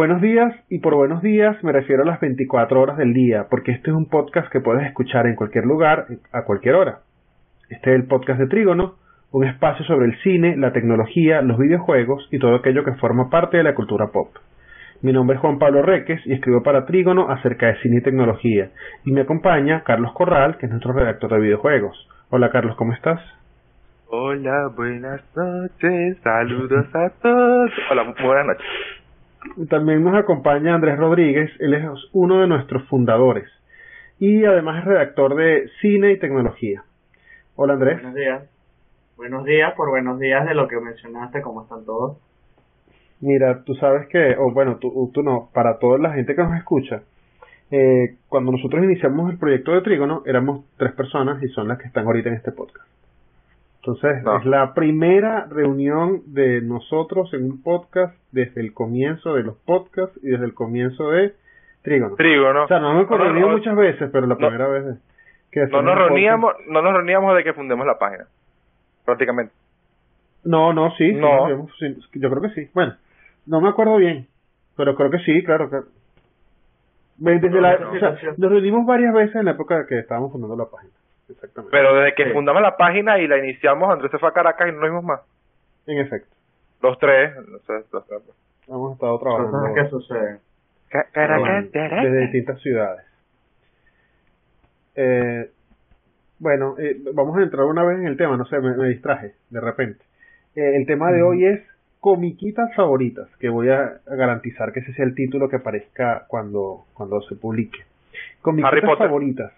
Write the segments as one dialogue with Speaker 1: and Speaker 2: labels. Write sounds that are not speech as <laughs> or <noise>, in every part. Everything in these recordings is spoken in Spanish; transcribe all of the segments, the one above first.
Speaker 1: Buenos días, y por buenos días me refiero a las 24 horas del día, porque este es un podcast que puedes escuchar en cualquier lugar, a cualquier hora. Este es el podcast de Trígono, un espacio sobre el cine, la tecnología, los videojuegos y todo aquello que forma parte de la cultura pop. Mi nombre es Juan Pablo Reques y escribo para Trígono acerca de cine y tecnología. Y me acompaña Carlos Corral, que es nuestro redactor de videojuegos. Hola Carlos, ¿cómo estás?
Speaker 2: Hola, buenas noches, saludos a todos. Hola, buenas noches.
Speaker 1: También nos acompaña Andrés Rodríguez, él es uno de nuestros fundadores y además es redactor de cine y tecnología. Hola Andrés.
Speaker 3: Buenos días. Buenos días, por buenos días de lo que mencionaste, ¿cómo están todos?
Speaker 1: Mira, tú sabes que, o bueno, tú, tú no, para toda la gente que nos escucha, eh, cuando nosotros iniciamos el proyecto de Trígono, éramos tres personas y son las que están ahorita en este podcast. Entonces, es la primera reunión de nosotros en un podcast desde el comienzo de los podcasts y desde el comienzo de Trígono.
Speaker 2: Trígono.
Speaker 1: O sea, nos hemos reunido muchas veces, pero la primera vez
Speaker 2: que no nos reuníamos, no nos reuníamos de que fundemos la página, prácticamente.
Speaker 1: No, no, sí,
Speaker 2: no.
Speaker 1: Sí, yo creo que sí. Bueno, no me acuerdo bien, pero creo que sí, claro. que Desde la, o sea, nos reunimos varias veces en la época que estábamos fundando la página. Exactamente.
Speaker 2: Pero desde que fundamos la página y la iniciamos, Andrés se fue a Caracas y no nos vimos más.
Speaker 1: En efecto.
Speaker 2: Los tres. Los tres, los tres.
Speaker 1: Hemos estado trabajando.
Speaker 3: ¿Qué sucede?
Speaker 2: Caracas,
Speaker 1: Desde distintas ciudades. Eh, bueno, eh, vamos a entrar una vez en el tema, no sé, me, me distraje de repente. Eh, el tema de hoy es comiquitas favoritas, que voy a garantizar que ese sea el título que aparezca cuando, cuando se publique. Comiquitas favoritas.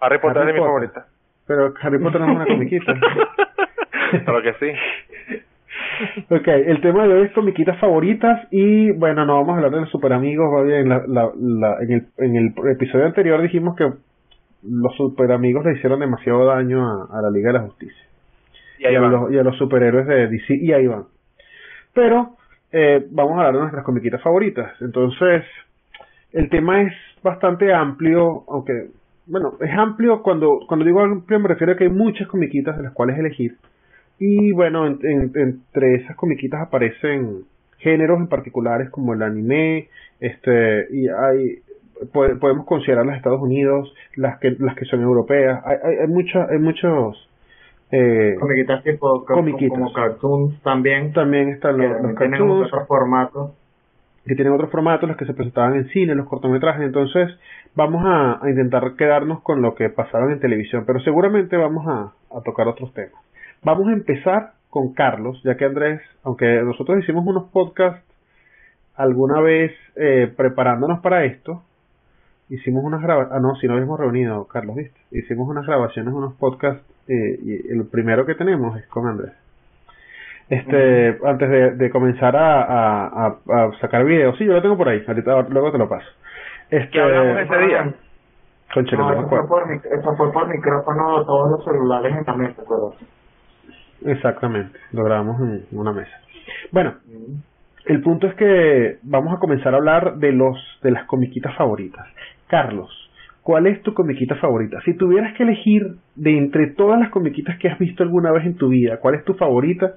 Speaker 2: Harry Potter es mi favorita.
Speaker 1: Pero Harry Potter no es una comiquita. <laughs>
Speaker 2: Claro que sí.
Speaker 1: Ok, el tema de hoy es comiquitas favoritas y bueno, no vamos a hablar de los super amigos, en, la, la, la, en, el, en el episodio anterior dijimos que los super amigos le hicieron demasiado daño a, a la Liga de la Justicia
Speaker 2: Y ahí
Speaker 1: a los, y a los superhéroes de DC y ahí van. Pero eh, vamos a hablar de nuestras comiquitas favoritas. Entonces, el tema es bastante amplio, aunque, bueno, es amplio cuando, cuando digo amplio me refiero a que hay muchas comiquitas de las cuales elegir. Y bueno, en- en- entre esas comiquitas aparecen géneros en particulares como el anime, este, y hay, po- podemos considerar las Estados Unidos, las que, las que son europeas, hay, hay, hay muchas, hay muchos, eh,
Speaker 3: Comiquitas tipo co-
Speaker 1: Comiquitas.
Speaker 3: como cartoons también.
Speaker 1: también están los, los
Speaker 3: tienen
Speaker 1: cartoons,
Speaker 3: otros formatos.
Speaker 1: Que tienen otros formatos, los que se presentaban en cine, los cortometrajes. Entonces, vamos a, intentar quedarnos con lo que pasaban en televisión, pero seguramente vamos a, a tocar otros temas. Vamos a empezar con Carlos, ya que Andrés, aunque nosotros hicimos unos podcasts alguna vez eh, preparándonos para esto, hicimos unas grabaciones, ah no, si no habíamos reunido, Carlos, ¿viste? Hicimos unas grabaciones, unos podcasts, eh, y el primero que tenemos es con Andrés. Este, antes de, de comenzar a, a, a, a sacar videos, sí, yo lo tengo por ahí, ahorita luego te lo paso. Este,
Speaker 2: ¿Qué hablamos ese día?
Speaker 1: Concha,
Speaker 3: No,
Speaker 1: no
Speaker 3: eso fue,
Speaker 1: acuerdo.
Speaker 3: por, mic- eso fue por micrófono todos los celulares en la mesa, ¿verdad?
Speaker 1: Exactamente, lo grabamos en una mesa. Bueno, el punto es que vamos a comenzar a hablar de los de las comiquitas favoritas. Carlos, ¿cuál es tu comiquita favorita? Si tuvieras que elegir de entre todas las comiquitas que has visto alguna vez en tu vida, ¿cuál es tu favorita?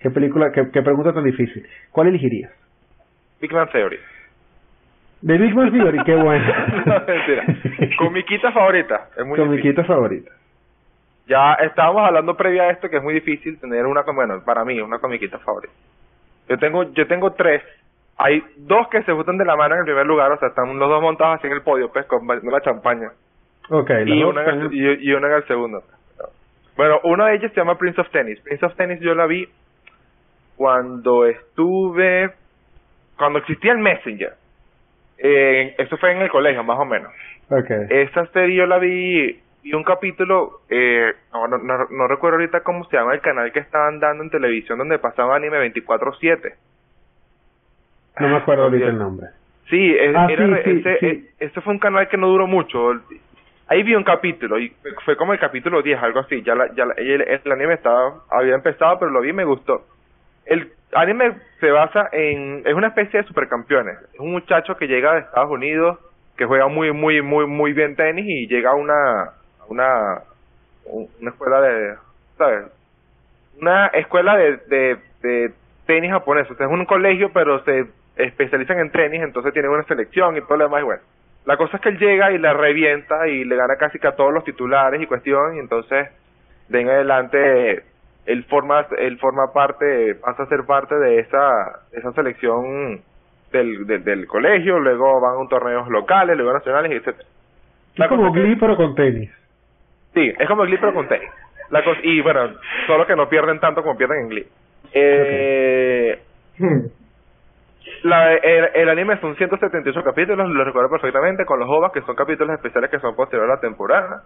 Speaker 1: ¿Qué película, qué, qué pregunta tan difícil? ¿Cuál elegirías?
Speaker 2: Big Man Theory.
Speaker 1: De Big Bang Theory, qué bueno. <laughs>
Speaker 2: no, mentira. Comiquita favorita. Es muy difícil.
Speaker 1: comiquita favorita.
Speaker 2: Ya estábamos hablando previa a esto que es muy difícil tener una, bueno, para mí, una comiquita favorita. Yo tengo, yo tengo tres. Hay dos que se gustan de la mano en el primer lugar, o sea, están los dos montados así en el podio, pues, con la champaña.
Speaker 1: Ok, las
Speaker 2: Y una, en el, y, y una en el segundo. Bueno, una de ellas se llama Prince of Tennis. Prince of Tennis yo la vi cuando estuve, cuando existía el Messenger. Eh, eso fue en el colegio, más o menos.
Speaker 1: ok.
Speaker 2: Esa serie yo la vi vi un capítulo, eh, no, no, no, recuerdo ahorita cómo se llama el canal que estaban dando en televisión donde pasaba anime 24/7.
Speaker 1: No me acuerdo ahorita el nombre.
Speaker 2: Sí, ah, ese, fue un canal que no duró mucho. Ahí vi un capítulo y fue como el capítulo 10, algo así. Ya, ya el, el, anime estaba había empezado, pero lo vi y me gustó. El anime se basa en es una especie de supercampeones. Es un muchacho que llega de Estados Unidos que juega muy muy muy muy bien tenis y llega a una una una escuela de ¿sabes? Una escuela de, de, de tenis japonés. O sea, es un colegio, pero se especializan en tenis, entonces tienen una selección y todo lo demás. Y bueno, la cosa es que él llega y la revienta y le gana casi que a todos los titulares y cuestión, y entonces de en adelante él forma, él forma parte, pasa a ser parte de esa, esa selección del, del, colegio, luego van a un torneos locales, luego nacionales, etcétera.
Speaker 1: Es como Glee pero con tenis.
Speaker 2: Sí, es como Glee pero con tenis. La cosa, y bueno, solo que no pierden tanto como pierden en Glee. Eh, la, el, anime son 178 capítulos, lo recuerdo perfectamente, con los OVAs, que son capítulos especiales que son posteriores a la temporada.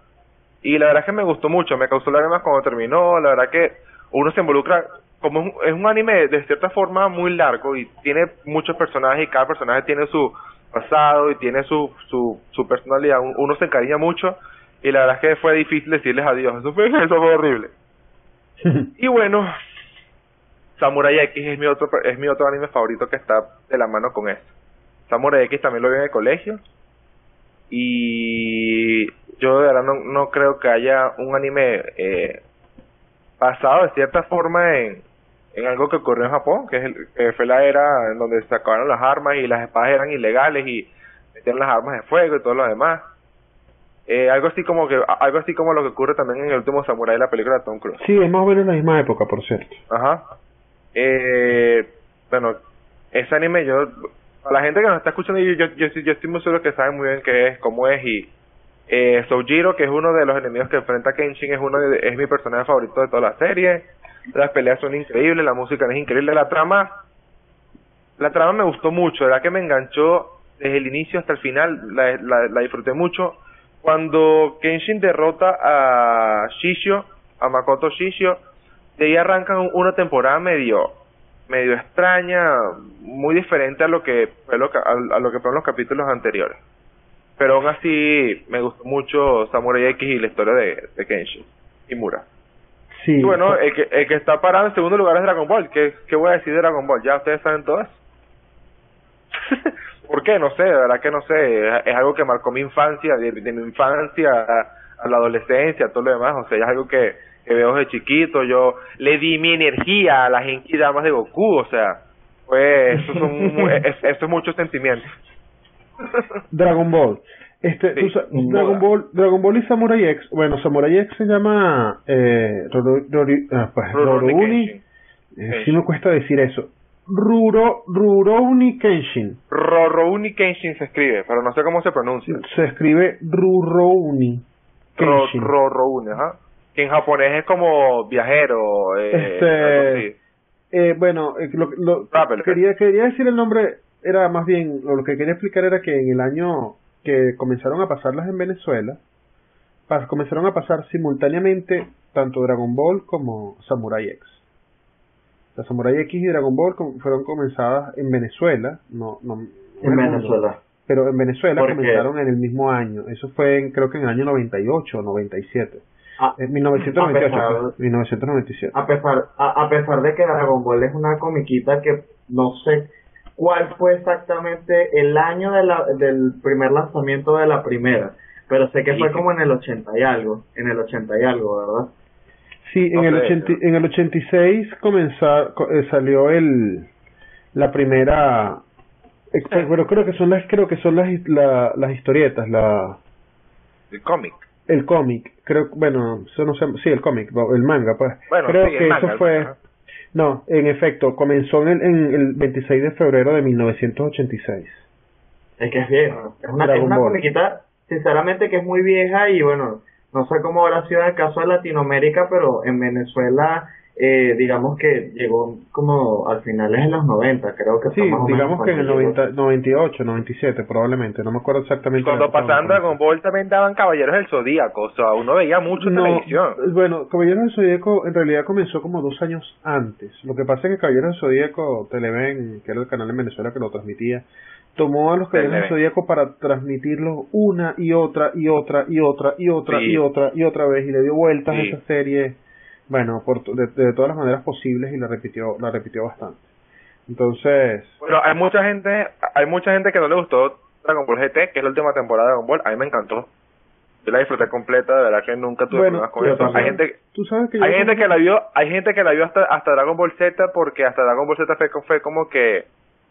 Speaker 2: Y la verdad es que me gustó mucho, me causó lágrimas cuando terminó, la verdad que uno se involucra, como es un, anime de cierta forma muy largo y tiene muchos personajes y cada personaje tiene su pasado y tiene su, su, su personalidad, uno se encariña mucho y la verdad es que fue difícil decirles adiós, eso fue, <laughs> eso fue horrible. <laughs> y bueno, Samurai X es mi otro es mi otro anime favorito que está de la mano con esto. Samurai X también lo vi en el colegio y yo de verdad no, no creo que haya un anime eh, basado de cierta forma en, en algo que ocurrió en Japón, que es el, fue la era en donde se acabaron las armas y las espadas eran ilegales y metían las armas de fuego y todo lo demás. Eh, algo así como que algo así como lo que ocurre también en el último Samurai de la película de Tom Cruise.
Speaker 1: Sí, es más o menos en la misma época, por cierto.
Speaker 2: Ajá. Eh, bueno, ese anime yo, a la gente que nos está escuchando, yo, yo, yo, yo estoy muy seguro que saben muy bien qué es, cómo es y eh, que es uno de los enemigos que enfrenta Kenshin, es uno de, es mi personaje favorito de toda la serie. Las peleas son increíbles, la música es increíble, la trama, la trama me gustó mucho, verdad que me enganchó desde el inicio hasta el final, la, la, disfruté mucho. Cuando Kenshin derrota a Shishio, a Makoto Shishio, de ahí arrancan una temporada medio medio extraña, muy diferente a lo que fue lo, a, lo que fueron los capítulos anteriores. Pero aún así me gustó mucho Samurai X y la historia de, de Kenshin y Mura.
Speaker 1: Sí.
Speaker 2: Y bueno, el que, el que está parado en segundo lugar es Dragon Ball. ¿Qué, qué voy a decir de Dragon Ball? Ya ustedes saben todo eso. <laughs> ¿Por qué? No sé, de verdad que no sé. Es, algo que marcó mi infancia, de, mi infancia a, a, la adolescencia, todo lo demás. O sea, es algo que, que veo desde chiquito, yo le di mi energía a las Damas de Goku, o sea, pues eso, son, <laughs> es, eso es mucho sentimiento.
Speaker 1: Dragon Ball. Este, Dragon Ball, Dragon Ball y Samurai X. Bueno, Samurai X se llama eh, ah, pues. Eh, sí me cuesta decir eso. Ruro, Rurouni Kenshin.
Speaker 2: Rurouni Kenshin se escribe, pero no sé cómo se pronuncia.
Speaker 1: Se escribe Rurouni
Speaker 2: Kenshin. Rurouni, ajá que en japonés es como viajero.
Speaker 1: Eh, este, eh, bueno, eh, lo, lo quería, quería decir el nombre, era más bien, lo que quería explicar era que en el año que comenzaron a pasarlas en Venezuela, comenzaron a pasar simultáneamente tanto Dragon Ball como Samurai X. La Samurai X y Dragon Ball fueron comenzadas en Venezuela, no, no
Speaker 3: en Venezuela.
Speaker 1: pero en Venezuela comenzaron en el mismo año. Eso fue en, creo que en el año 98 o 97. Ah, en 1998, 1997.
Speaker 3: A pesar, a, pesar de que Dragon Ball es una comiquita que no sé cuál fue exactamente el año de la, del primer lanzamiento de la primera, pero sé que fue como en el 80 y algo, en el 80 y algo, ¿verdad?
Speaker 1: Sí, en, el, 80, en el 86 comenzó, eh, salió el la primera eh, bueno creo que son las creo que son las las historietas la
Speaker 2: el cómic.
Speaker 1: el cómic, creo, bueno, eso no sé, sí, el cómic, el manga, pues. creo que eso fue, no, en efecto, comenzó en el, en el 26 de febrero de 1986.
Speaker 3: Es que es viejo, es una, es una comiquita, sinceramente que es muy vieja y bueno, no sé cómo habrá sido el caso de Latinoamérica, pero en Venezuela eh, digamos que llegó como al finales de los 90, creo que
Speaker 1: Sí, digamos que en el 90, 98, 97 probablemente, no me acuerdo exactamente.
Speaker 2: Cuando pasaban Dragon Ball también daban Caballeros del Zodíaco, o sea, uno veía mucho
Speaker 1: No,
Speaker 2: televisión.
Speaker 1: Bueno, Caballeros del Zodíaco en realidad comenzó como dos años antes. Lo que pasa es que Caballeros del Zodíaco, Televen, que era el canal en Venezuela que lo transmitía, tomó a los Caballeros del. Zodíaco para transmitirlo una y otra y otra y otra y otra
Speaker 2: Sí.
Speaker 1: y otra y otra vez y le dio vueltas a esa serie, bueno, por, de, de todas las maneras posibles y la repitió, la repitió bastante. Entonces,
Speaker 2: Bueno, hay mucha gente, hay mucha gente que no le gustó Dragon Ball GT, que es la última temporada de Dragon Ball, a mí me encantó. Yo la disfruté completa, de verdad que nunca tuve
Speaker 1: Bueno,
Speaker 2: problemas con eso. Hay gente,
Speaker 1: tú sabes que
Speaker 2: hay gente que la vio, hay gente que la vio hasta hasta Dragon Ball Z porque hasta Dragon Ball Z fue, fue como que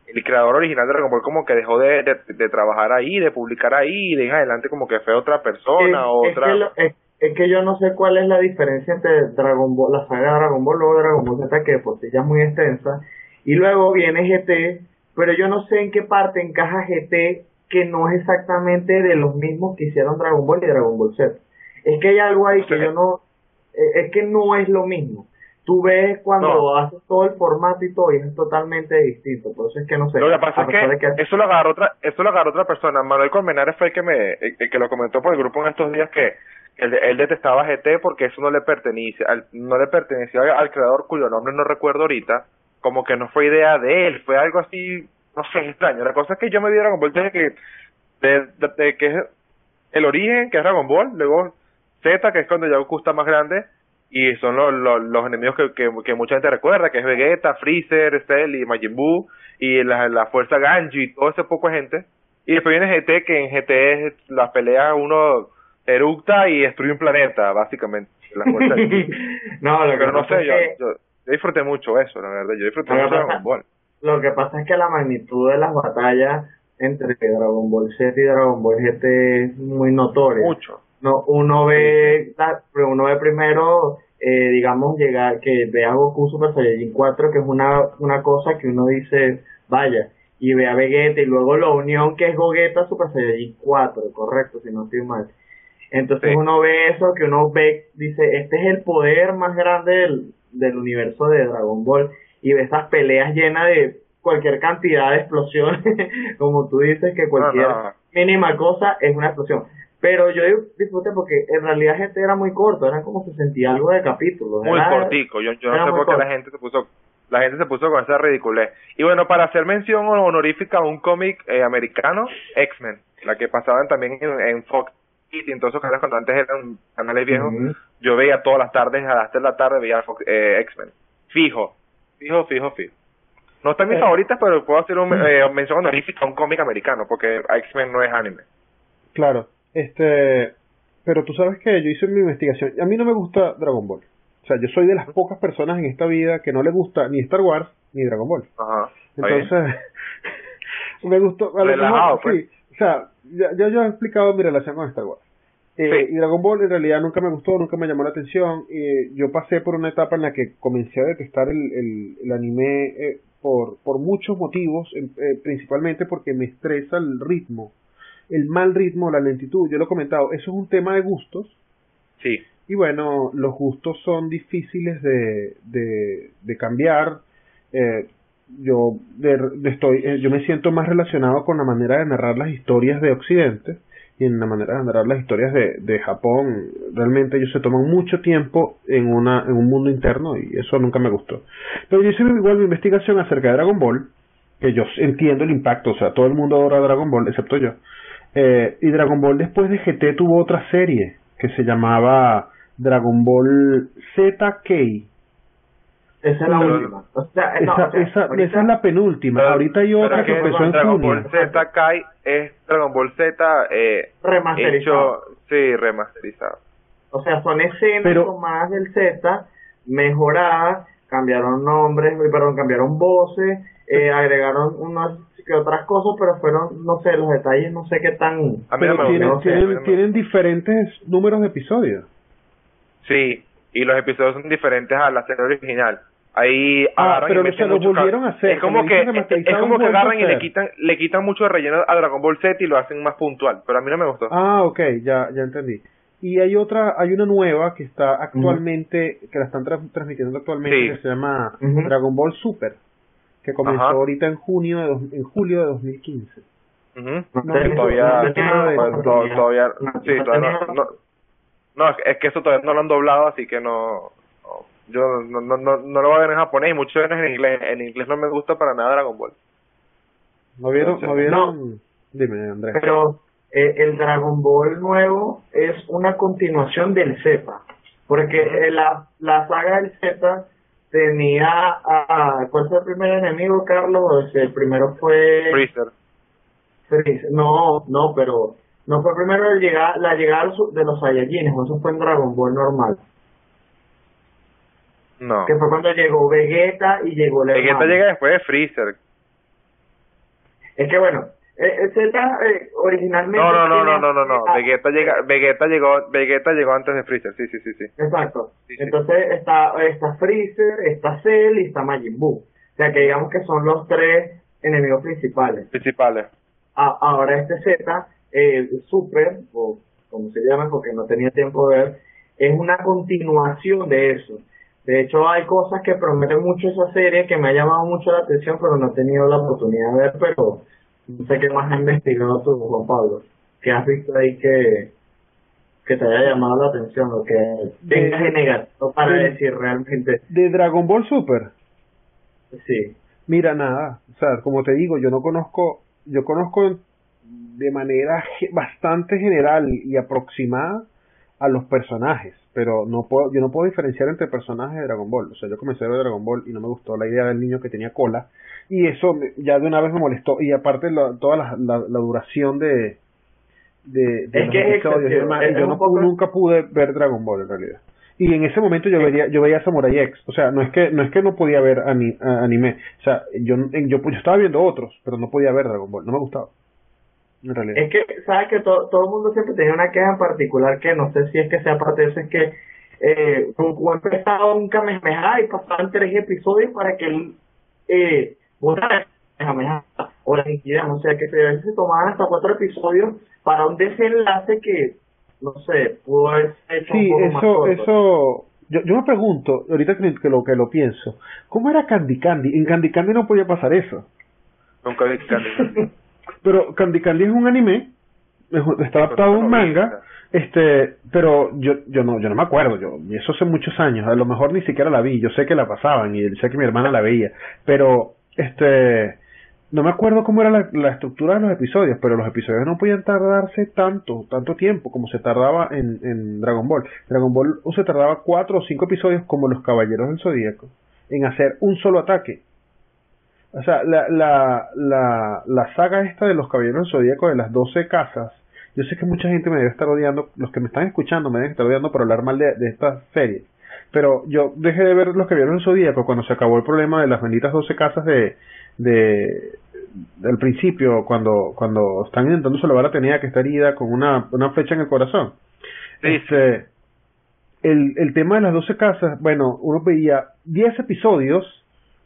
Speaker 2: el creador original de Dragon Ball como que dejó de, de, de trabajar ahí, de publicar ahí, y de en adelante como que fue otra persona,
Speaker 3: es, es
Speaker 2: otra...
Speaker 3: que lo- es- es que yo no sé cuál es la diferencia entre Dragon Ball, la saga de Dragon Ball, luego Dragon Ball Z, que sí ya es muy extensa, y luego viene GT, pero yo no sé en qué parte encaja GT que no es exactamente de los mismos que hicieron Dragon Ball y Dragon Ball Z. Es que hay algo ahí que
Speaker 2: Sí.
Speaker 3: yo no, eh, es que no es lo mismo. Tú ves cuando
Speaker 2: No.
Speaker 3: haces todo el formato y todo y es totalmente distinto, por eso es que no sé.
Speaker 2: Lo que pasa es que, eso lo agarró otra, eso lo agarró otra persona. Manuel Colmenares fue el que me, el, el que lo comentó por el grupo en estos días que él, él detestaba GT porque eso no le pertenecía, al, no le pertenecía al, creador cuyo nombre no recuerdo ahorita, como que no fue idea de él, fue algo así, no sé, extraño. La cosa es que yo me vi Dragon Ball desde que, de, que es el origen, que es Dragon Ball, luego Z, que es cuando ya Goku está más grande, y son los, los, los enemigos que, que, que mucha gente recuerda, que es Vegeta, Freezer, Cell y Majin Buu, y la, la fuerza Ganji, y todo ese poco de gente. Y después viene GT, que en GT es las peleas uno eructa y destruye un planeta, básicamente. La <laughs> fuerza
Speaker 3: no, lo que
Speaker 2: Pero no sé,
Speaker 3: es
Speaker 2: yo,
Speaker 3: que-
Speaker 2: yo, yo disfruté mucho eso, la verdad. Yo disfruté
Speaker 3: Lo
Speaker 2: mucho
Speaker 3: pasa-
Speaker 2: Dragon Ball.
Speaker 3: Lo que pasa es que la magnitud de las batallas entre Dragon Ball Z y Dragon Ball GT es muy notoria.
Speaker 2: Mucho.
Speaker 3: No, uno ve, la- uno ve primero, eh, digamos, llegar, que ve a Goku Super Saiyajin 4, que es una, una cosa que uno dice, vaya, y ve a Vegeta, y luego la unión que es Gogeta Super Saiyajin 4, correcto, si no estoy mal. Entonces
Speaker 2: Sí.
Speaker 3: uno ve eso, que uno ve, dice, este es el poder más grande del, del universo de Dragon Ball, y ve esas peleas llenas de cualquier cantidad de explosiones, <laughs> como tú dices, que cualquier
Speaker 2: no.
Speaker 3: mínima cosa es una explosión. Pero yo disfruté porque en realidad GT era muy corto, eran como 60 y algo de capítulos.
Speaker 2: Muy
Speaker 3: era-
Speaker 2: cortico. Yo, yo no sé por qué la gente se puso la gente se puso con esa ridiculez. Y bueno, para hacer mención honorífica a un cómic eh, americano, X-Men, la que pasaban también en, en Fox Kids y en todos esos canales cuando antes eran canales viejos,
Speaker 3: Ujú.
Speaker 2: yo veía todas las tardes, a las 3 de la tarde veía eh, X-Men. Fijo, fijo, fijo, fijo. No está en mis
Speaker 1: Eh.
Speaker 2: favoritas, pero puedo hacer un, eh, mención honorífica a un cómic americano, porque X-Men no es anime.
Speaker 1: Claro, este, pero tú sabes que yo hice mi investigación. A mí no me gusta Dragon Ball. O sea, yo soy de las pocas personas en esta vida que no le gusta ni Star Wars ni Dragon Ball.
Speaker 2: Ajá.
Speaker 1: Entonces, <laughs> me gustó. A
Speaker 2: Relajado,
Speaker 1: mejor,
Speaker 2: pues.
Speaker 1: sí. O sea, ya, ya yo he explicado mi relación con Star Wars. Eh,
Speaker 2: Sí.
Speaker 1: Y Dragon Ball en realidad nunca me gustó, nunca me llamó la atención. Eh, yo pasé por una etapa en la que comencé a detestar el, el, el anime eh, por, por muchos motivos, eh, principalmente porque me estresa el ritmo, el mal ritmo, la lentitud. Yo lo he comentado, eso es un tema de gustos.
Speaker 2: Sí.
Speaker 1: Y bueno, los gustos son difíciles de, de, de cambiar. Eh, yo, de- estoy, eh, yo me siento más relacionado con la manera de narrar las historias de Occidente y en la manera de narrar las historias de, de Japón. Realmente ellos se toman mucho tiempo en, una, en un mundo interno y eso nunca me gustó. Pero yo hice igual mi investigación acerca de Dragon Ball, que yo entiendo el impacto, o sea, todo el mundo adora Dragon Ball, excepto yo. Eh, y Dragon Ball después de GT tuvo otra serie que se llamaba Dragon Ball ZK.
Speaker 3: Esa es la
Speaker 2: Pero-
Speaker 3: última. O sea, no,
Speaker 1: esa,
Speaker 3: o sea,
Speaker 1: esa,
Speaker 3: ahorita-
Speaker 1: esa es la penúltima.
Speaker 2: Pero-
Speaker 1: Ahorita hay otra que
Speaker 2: que
Speaker 1: empezó en
Speaker 2: Dragon
Speaker 1: junio.
Speaker 2: Ball Z Kai es Dragon Ball Z eh,
Speaker 3: remasterizado.
Speaker 2: hecho, sí, remasterizado.
Speaker 3: O sea, son escenas
Speaker 1: Pero-
Speaker 3: tomadas del Z, mejoradas, cambiaron nombres, perdón, cambiaron voces, eh, agregaron unas que otras cosas, pero fueron, no sé, los detalles, no sé qué tan...
Speaker 2: A mí no
Speaker 1: Pero
Speaker 2: me
Speaker 1: tienen,
Speaker 2: gustó.
Speaker 3: sé,
Speaker 1: tienen,
Speaker 2: a mí no me
Speaker 1: tienen diferentes números de episodios.
Speaker 2: Sí, y los episodios son diferentes a la serie original. Ahí
Speaker 1: Ah,
Speaker 2: agarran
Speaker 1: pero
Speaker 2: y meten
Speaker 1: se lo volvieron a hacer,
Speaker 2: Es como que es como que agarran y le quitan le quitan mucho de relleno a Dragon Ball Z y lo hacen más puntual, pero a mí no me gustó.
Speaker 1: Ah, ok, ya, ya entendí. Y hay otra, hay una nueva que está actualmente, que la están transmitiendo actualmente, que se llama Dragon Ball Super, que comenzó ahorita en junio de en julio de 2015.
Speaker 2: No, todavía, todavía, sí, todavía no, no, es que eso todavía no lo han doblado, así que no, yo no, no, no, no lo voy a ver en japonés y mucho menos en inglés. En inglés no me gusta para nada Dragon Ball.
Speaker 1: ¿No vieron? ¿no vieron? Dime, Andrés.
Speaker 3: Pero eh, el Dragon Ball nuevo es una continuación del Z. Porque eh, la, la saga del Z tenía a, ¿cuál fue el primer enemigo, Carlos? El primero fue
Speaker 2: Freezer.
Speaker 3: Freezer. No, no, pero no fue primero el llegar, la llegada de los Saiyajines, eso fue en Dragon Ball normal.
Speaker 2: No.
Speaker 3: Que fue cuando llegó Vegeta y llegó el
Speaker 2: Vegeta llega después de Freezer.
Speaker 3: Es que bueno, eh, Z eh, originalmente.
Speaker 2: No, no, no, no, no, no, Vegeta llega, Vegeta llegó, Vegeta llegó antes de Freezer, sí, sí, sí, sí.
Speaker 3: Exacto. Entonces está, está Freezer, está Cell y está Majin Buu. O sea que digamos que son los tres enemigos principales.
Speaker 2: Principales.
Speaker 3: ahora este Z, eh, Super, o como se llama porque no tenía tiempo de ver, es una continuación de eso. De hecho, hay cosas que prometen mucho esa serie que me ha llamado mucho la atención, pero no he tenido la oportunidad de ver, pero no sé qué más has investigado tú, Juan Pablo. ¿Qué has visto ahí que, que te haya llamado la atención o que tengas de, negativo para decir realmente?
Speaker 1: ¿De Dragon Ball Super?
Speaker 3: Sí.
Speaker 1: Mira, nada. O sea, como te digo, yo no conozco, yo conozco de manera bastante general y aproximada a los personajes, pero no puedo, yo no puedo diferenciar entre personajes de Dragon Ball. O sea, yo comencé a ver Dragon Ball y no me gustó la idea del niño que tenía cola y eso ya de una vez me molestó y aparte toda la, la, duración de de,
Speaker 3: es que yo
Speaker 1: nunca pude ver Dragon Ball en realidad y en ese momento yo veía yo veía Samurai X o sea no es que no es que no podía ver anime o sea yo, yo yo estaba viendo otros pero no podía ver Dragon Ball no me gustaba
Speaker 3: es que, ¿sabes que todo, todo el mundo siempre tenía una queja en particular que no sé si es que sea parte de eso, es que eh, Goku empezaba un Kamehameha y pasaban tres episodios para que él eh, una Kamehameha. O la liquidez, o sea que se, se tomaban hasta cuatro episodios para un desenlace que, no sé, pudo haber hecho
Speaker 1: sí, eso, eso, yo, yo me pregunto, ahorita que lo, que lo pienso, ¿cómo era Candy Candy? En Candy Candy no podía pasar eso.
Speaker 2: Nunca vi Candy <laughs>
Speaker 1: Pero Candy Candy es un anime, está adaptado a un manga, este, pero yo yo no yo no me acuerdo, yo y eso hace muchos años, a lo mejor ni siquiera la vi, yo sé que la pasaban y sé que mi hermana la veía, pero este no me acuerdo cómo era la, la, estructura de los episodios, pero los episodios no podían tardarse tanto, tanto tiempo como se tardaba en, en Dragon Ball. Dragon Ball se tardaba cuatro o cinco episodios como los Caballeros del Zodíaco en hacer un solo ataque. O sea, la, la, la, la saga esta de los Caballeros del Zodíaco de las 12 casas, yo sé que mucha gente me debe estar odiando, los que me están escuchando me deben estar odiando por hablar mal de, de esta serie. Pero yo dejé de ver los Caballeros del Zodíaco cuando se acabó el problema de las benditas 12 casas de, de del principio, cuando, cuando están intentando salvar a Tenía que está herida con una, una flecha en el corazón. Este, el, el tema de las 12 casas, bueno, uno veía 10 episodios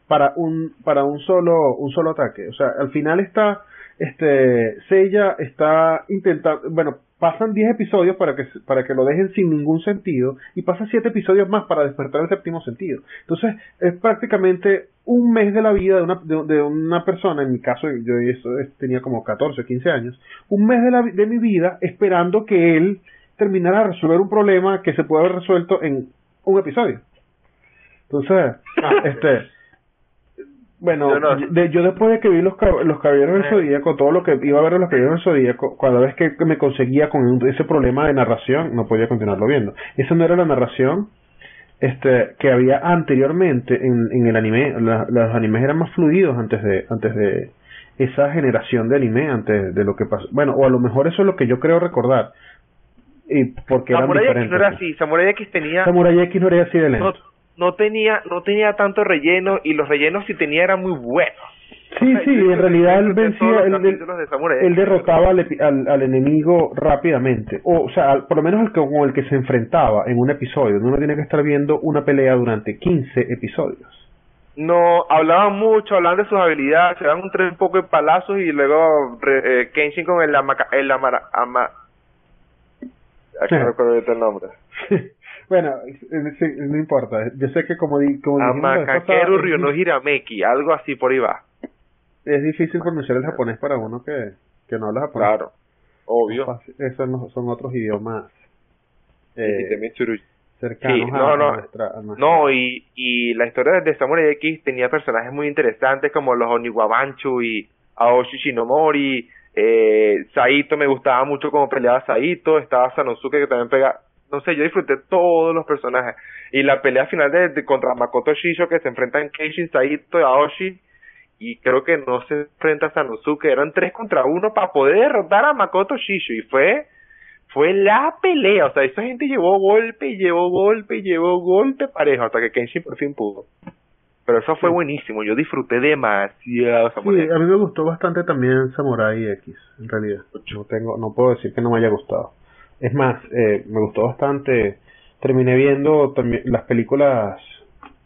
Speaker 1: para un para un solo un solo ataque o sea al final está este Seiya está intentando bueno pasan 10 episodios para que para que lo dejen sin ningún sentido y pasan 7 episodios más para despertar el séptimo sentido entonces es prácticamente un mes de la vida de una de, una persona en mi caso yo eso tenía como 14 o 15 años un mes de la de mi vida esperando que él terminara de resolver un problema que se puede haber resuelto en un episodio entonces ah. este bueno, yo, después de que vi los, los Caballeros del eh. Zodíaco, todo lo que iba a ver de los Caballeros del Zodíaco, cada vez que me conseguía con ese problema de narración, no podía continuarlo viendo. Esa no era la narración este que había anteriormente en, en el anime. los animes eran más fluidos antes de antes de esa generación de anime, antes de lo que pasó. Bueno, o a lo mejor eso es lo que yo creo recordar. Y porque
Speaker 2: Samurai
Speaker 1: eran
Speaker 2: X no era así. Samurai X tenía...
Speaker 1: Samurai X no era así de lento
Speaker 2: no tenía no tenía tanto relleno y los rellenos si tenía eran muy buenos.
Speaker 1: Sí, sí, en realidad él vencía, él, derrotaba al, al, enemigo rápidamente, o, o sea, por lo menos el que, con el que se enfrentaba en un episodio, uno tiene que estar viendo una pelea durante 15 episodios.
Speaker 2: No, hablaban mucho, hablaban de sus habilidades, se daban un, un poco de palazos y luego eh, Kenshin con el, ama, el ama, Aquí no recuerdo el nombre. <laughs>
Speaker 1: bueno, sí, no importa. Yo sé que como, di, como
Speaker 2: Amakakeru Ryono Hirameki, algo así por ahí va.
Speaker 1: Es difícil pronunciar el japonés para uno que, que no habla japonés.
Speaker 2: Claro, obvio.
Speaker 1: Esos no, son otros idiomas
Speaker 2: eh,
Speaker 1: cercanos
Speaker 2: no,
Speaker 1: a,
Speaker 2: no,
Speaker 1: nuestra,
Speaker 2: No, y, y la historia de Samurai X tenía personajes muy interesantes como los Oniwabanchu y Aoshi Shinomori, eh, Saito me gustaba mucho como peleaba Saito, estaba Sanosuke que también pega, no sé, yo disfruté todos los personajes. Y la pelea final de, contra Makoto Shisho que se enfrentan Kenshin, Saito y Aoshi, y creo que no se enfrenta a Sanosuke, eran tres contra uno para poder derrotar a Makoto Shisho, y fue fue la pelea, o sea, esa gente llevó golpe, llevó golpe, llevó golpe parejo hasta que Kenshin por fin pudo. Pero eso fue buenísimo, yo disfruté demasiado.
Speaker 1: Sí, a mí me gustó bastante también Samurai X, en realidad. No tengo, no puedo decir que no me haya gustado. Es más, eh, me gustó bastante. Terminé viendo también las películas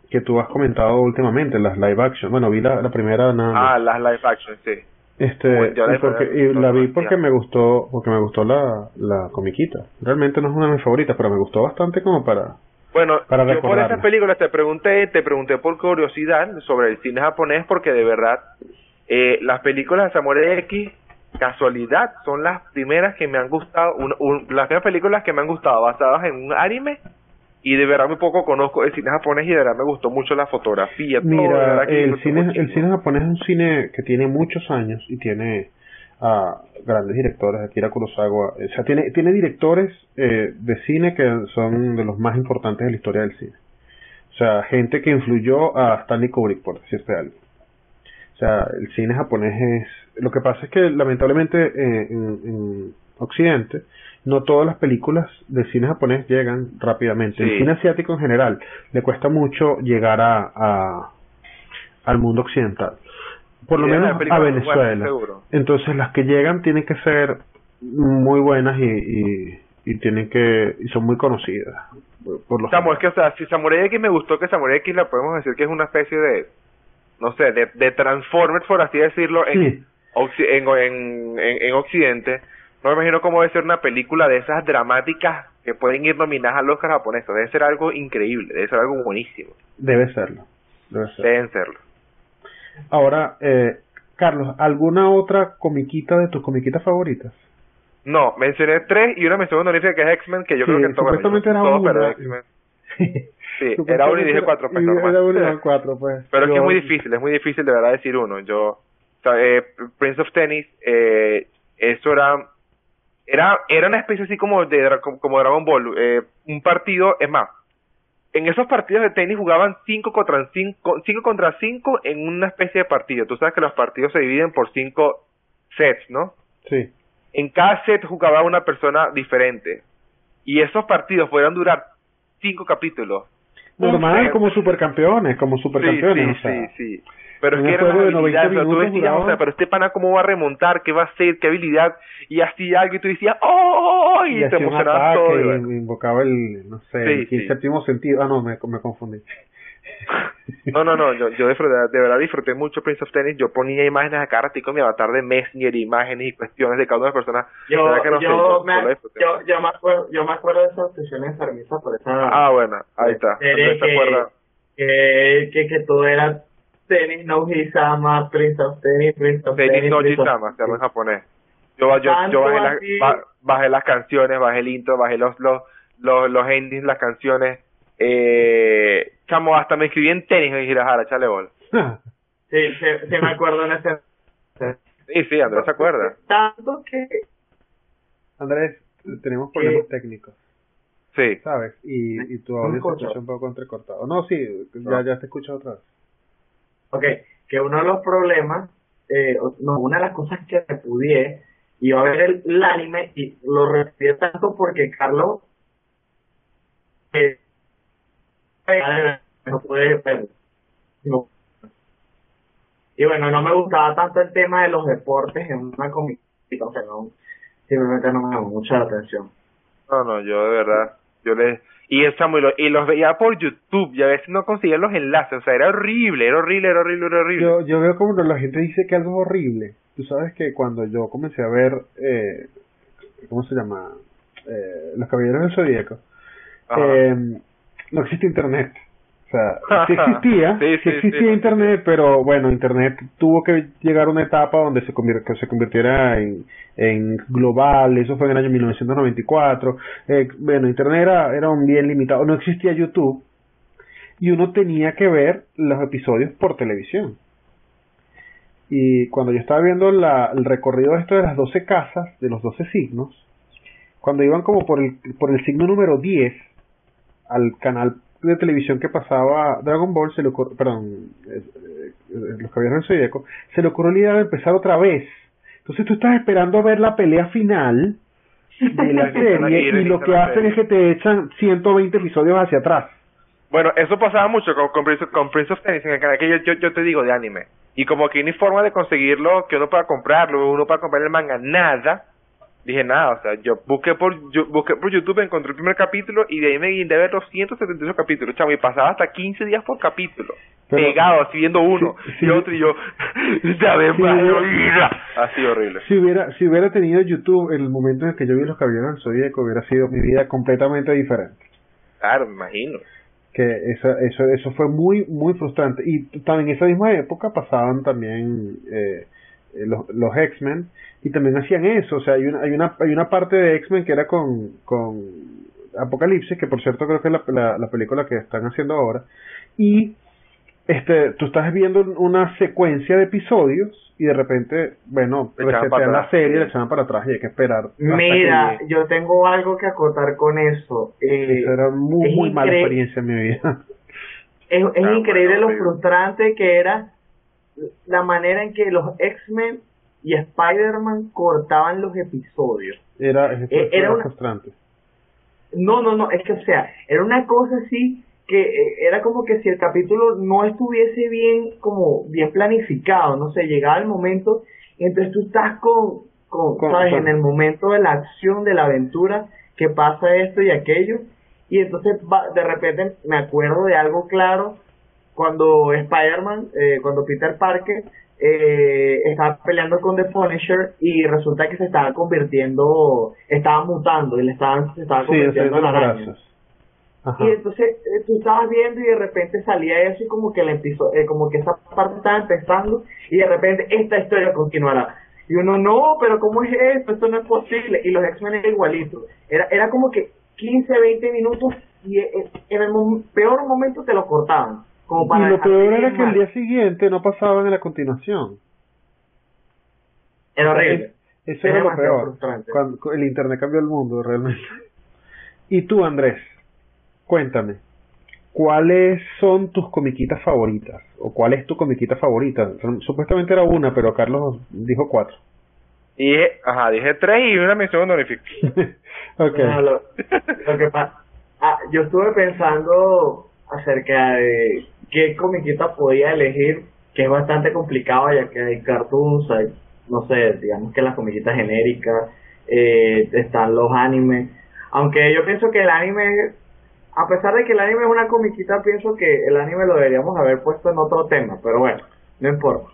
Speaker 1: que tú has comentado últimamente, las live action. Bueno, vi la, la primera
Speaker 2: nada. Ah, las live action, sí.
Speaker 1: Este, y, porque, y la vi porque me gustó, porque me gustó la, la comiquita. Realmente no es una de mis favoritas, pero me gustó bastante como para
Speaker 2: bueno, yo por esas películas te pregunté, te pregunté por curiosidad sobre el cine japonés porque de verdad eh, las películas de Samurai X, casualidad, son las primeras que me han gustado, las primeras películas que me han gustado basadas en un anime y de verdad muy poco conozco el cine japonés y de verdad me gustó mucho la fotografía.
Speaker 1: Mira, el, cine, el cine japonés es un cine que tiene muchos años y tiene a grandes directores, Akira Kurosawa, o sea, tiene, tiene directores eh, de cine que son de los más importantes de la historia del cine. O sea, gente que influyó a Stanley Kubrick, por decirte algo. O sea, el cine japonés es... Lo que pasa es que lamentablemente eh, en, Occidente no todas las películas de cine japonés llegan rápidamente. El cine asiático en general le cuesta mucho llegar a, a al mundo occidental por lo menos a Venezuela. Entonces las que llegan tienen que ser muy buenas y, y, tienen que y son muy conocidas. Por lo
Speaker 2: es que o sea, si Samurai X me gustó que Samurai X la podemos decir que es una especie de no sé, de, de Transformers por así decirlo en, en, en, Occidente. No me imagino cómo debe ser una película de esas dramáticas que pueden ir nominadas al Oscar japonés. Debe ser algo increíble, debe ser algo buenísimo.
Speaker 1: Debe serlo. Debe
Speaker 2: Deben serlo.
Speaker 1: Ahora, eh, Carlos, ¿alguna otra comiquita de tus comiquitas favoritas?
Speaker 2: No, mencioné tres y una mención honorífica que es X-Men, que yo creo que todo,
Speaker 1: supuestamente era
Speaker 2: pero <laughs> Sí, era uno y dije cuatro, pues,
Speaker 1: Era uno y cuatro, pues.
Speaker 2: Pero es que es muy difícil, es muy difícil de verdad decir uno. Yo, eh, Prince of Tennis, eh, eso era, era, era una especie así como de, como Dragon Ball, eh, un partido, es más, en esos partidos de tenis jugaban 5 contra 5 cinco contra 5 en una especie de partido. Tú sabes que los partidos se dividen por 5 sets, ¿no?
Speaker 1: Sí.
Speaker 2: En cada set jugaba una persona diferente. Y esos partidos podían durar 5 capítulos.
Speaker 1: Normal, como supercampeones, como supercampeones.
Speaker 2: Sí, sí, sí, Pero es que era una habilidad, tú decías, o sea, pero este pana cómo va a remontar, qué va a hacer, qué habilidad, y hacía algo y tú decías, ¡oh! oh, oh" y, te emocionabas todo.
Speaker 1: Y, invocaba el, no sé, el séptimo sentido. Ah, no, me, me confundí.
Speaker 2: No, no, no, yo, yo de, de, verdad disfruté mucho Prince of Tennis, yo ponía imágenes a cada con mi avatar de Messenger, imágenes y cuestiones de cada una de las personas.
Speaker 3: Yo, yo, me, yo, yo, me acuerdo, yo me acuerdo de esas enfermizas por esa...
Speaker 2: Ah, bueno, ahí está.
Speaker 3: Que, que, que, que todo era tenis no Hisama, Prince of Tennis, Prince of Tennis. Tenis
Speaker 2: no Hisama, se habla en japonés. Yo, yo, yo bajé, la, bajé las canciones, bajé el intro, bajé los, los, los, los endings, las canciones eh, chamo, hasta me escribí en tenis en Girajara, chale bol. <laughs>
Speaker 3: sí, sí, sí, me acuerdo en ese...
Speaker 2: Sí, sí, Andrés se acuerda.
Speaker 3: Tanto que...
Speaker 1: Andrés, tenemos problemas técnicos.
Speaker 2: Sí.
Speaker 1: ¿Sabes? Y, y tu audio se escucha un poco entrecortado. No, sí, ya, ya te escucho otra vez.
Speaker 3: Ok, que uno de los problemas, eh, no, una de las cosas que repudié, iba a ver el, anime y lo repudié tanto porque Carlos eh, no puede ver. Y bueno, no me gustaba tanto el tema de los deportes en una comiquita, o no, simplemente no me llamó mucha atención.
Speaker 2: No, no, yo de verdad, yo les... Y, esa muy y los veía por YouTube y a veces no conseguía los enlaces, o sea, era horrible, era horrible, era horrible, era horrible.
Speaker 1: Yo, yo veo como la gente dice que algo es horrible. Tú sabes que cuando yo comencé a ver, eh, ¿cómo se llama? eh, Los Caballeros del Zodíaco, eh, no existe Internet. Sea, sí existía, sí, existía Internet, pero bueno, Internet tuvo que llegar a una etapa donde se, que se convirtiera en, en global, eso fue en el año 1994. Eh, bueno, Internet era, era un bien limitado, no existía YouTube. Y uno tenía que ver los episodios por televisión. Y cuando yo estaba viendo la, el recorrido de esto de las 12 casas, de los 12 signos, cuando iban como por el, por el signo número 10 al canal de televisión que pasaba Dragon Ball, se le ocurrió, perdón, eh, los caballeros del Zodíaco, se le ocurrió la idea de empezar otra vez. Entonces tú estás esperando a ver la pelea final de la <laughs> serie y lo que hacen es que te echan 120 episodios hacia atrás.
Speaker 2: Bueno, eso pasaba mucho con, con, Prince, con Prince of Tennis, en el canal que yo, yo, te digo de anime. Y como que no hay forma de conseguirlo, que uno pueda comprarlo, uno para comprar el manga, nada. Dije nada, o sea, yo busqué por yo busqué por YouTube, encontré el primer capítulo y de ahí me guindé a ver los 178 capítulos, chamo, y pasaba hasta 15 días por capítulo, pegado, así viendo uno y otro y yo, <laughs> ya ven, si así horrible.
Speaker 1: Si hubiera, si hubiera tenido YouTube en el momento en el que yo vi los caballeros del Zodíaco, hubiera sido mi vida completamente diferente.
Speaker 2: Claro, me imagino
Speaker 1: que eso, eso, eso fue muy, muy frustrante. Y también en esa misma época pasaban también eh, los, los X-Men y también hacían eso. O sea, hay una, hay una, hay una parte de X-Men que era con, con Apocalipsis, que por cierto creo que es la, la película que están haciendo ahora. Y este, tú estás viendo una secuencia de episodios y de repente, bueno, resetean la serie, le echan para atrás y hay que esperar.
Speaker 3: Mira, yo tengo algo que acotar con eso.
Speaker 1: Eh, era muy, muy mala experiencia en mi vida.
Speaker 3: Es, es increíble lo frustrante que era la manera en que los X-Men y Spider-Man cortaban los episodios.
Speaker 1: Era, eh, era, frustrante.
Speaker 3: No, no, no, es que, o sea, era una cosa así que eh, era como que si el capítulo no estuviese bien como bien planificado, no sé, llegaba el momento y entonces tú estás con, con, ¿sabes? En el momento de la acción, de la aventura, que pasa esto y aquello, y entonces de repente me acuerdo de algo claro cuando Spider-Man, eh, cuando Peter Parker eh, estaba peleando con The Punisher y resulta que se estaba convirtiendo, estaba mutando y le estaban, se estaba convirtiendo en araña. Y entonces eh, tú estabas viendo y de repente salía eso y como que, le empezó, eh, como que esa parte estaba empezando y de repente esta historia continuará. Y uno, no, pero ¿cómo es esto? Esto no es posible. Y los X-Men eran igualitos. Era, era como que 15, 20 minutos y eh, en el peor momento te lo cortaban. Como para
Speaker 1: y lo peor era que el día siguiente no pasaban en la continuación.
Speaker 3: Era horrible.
Speaker 1: Eso era, lo peor. Cuando el Internet cambió el mundo, realmente. ¿Y tú, Andrés? Cuéntame, ¿cuáles son tus comiquitas favoritas? ¿O cuál es tu comiquita favorita? Supuestamente era una, pero Carlos dijo cuatro.
Speaker 2: Dije, ajá, dije tres y una mención honorífica. <laughs>
Speaker 1: ok.
Speaker 3: lo, que pasa, ah, yo estuve pensando acerca de qué comiquita podía elegir, que es bastante complicado ya que hay cartoons, hay, no sé, digamos que las comiquitas genéricas, eh, están los animes, aunque yo pienso que el anime a pesar de que el anime es una comiquita, pienso que el anime lo deberíamos haber puesto en otro tema, pero bueno, no importa.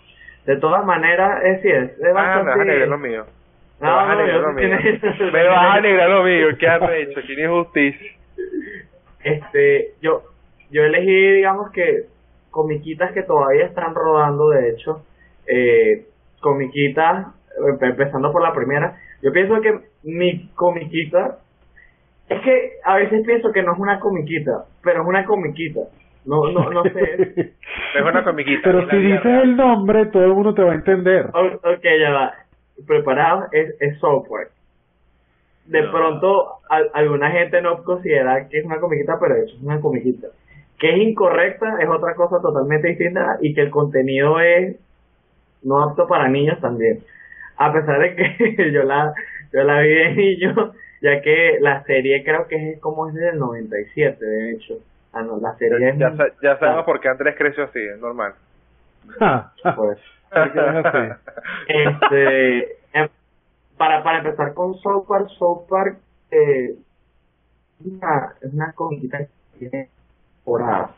Speaker 3: De todas maneras, es sí, es,
Speaker 2: es ah, me vas a negar lo mío. Me no, vas a negar lo mío. Me vas a negar lo mío, ¿qué has <laughs> hecho? ¿Quién es justicia?
Speaker 3: Este, yo, yo elegí, digamos que, comiquitas que todavía están rodando, de hecho, eh, comiquitas, empezando por la primera, yo pienso que mi comiquita es que a veces pienso que no es una comiquita, pero es una comiquita. No, no, no sé. <laughs>
Speaker 2: es una comiquita.
Speaker 1: Pero si dices el nombre, todo el mundo te va a entender.
Speaker 3: ok, ya va. Preparado es, es software. De pronto, alguna gente no considera que es una comiquita, pero eso es una comiquita. Que es incorrecta es otra cosa totalmente distinta y que el contenido es no apto para niños también. A pesar de que <laughs> yo la, yo la vi de niño ya que la serie creo que es como es del 97, de hecho. Ah, no, la serie
Speaker 2: ya, ya, sabemos por qué Andrés creció así, es normal.
Speaker 3: pues. <laughs> este, em, para, para empezar con South Park, South Park eh, una, es una comiquita que tiene temporadas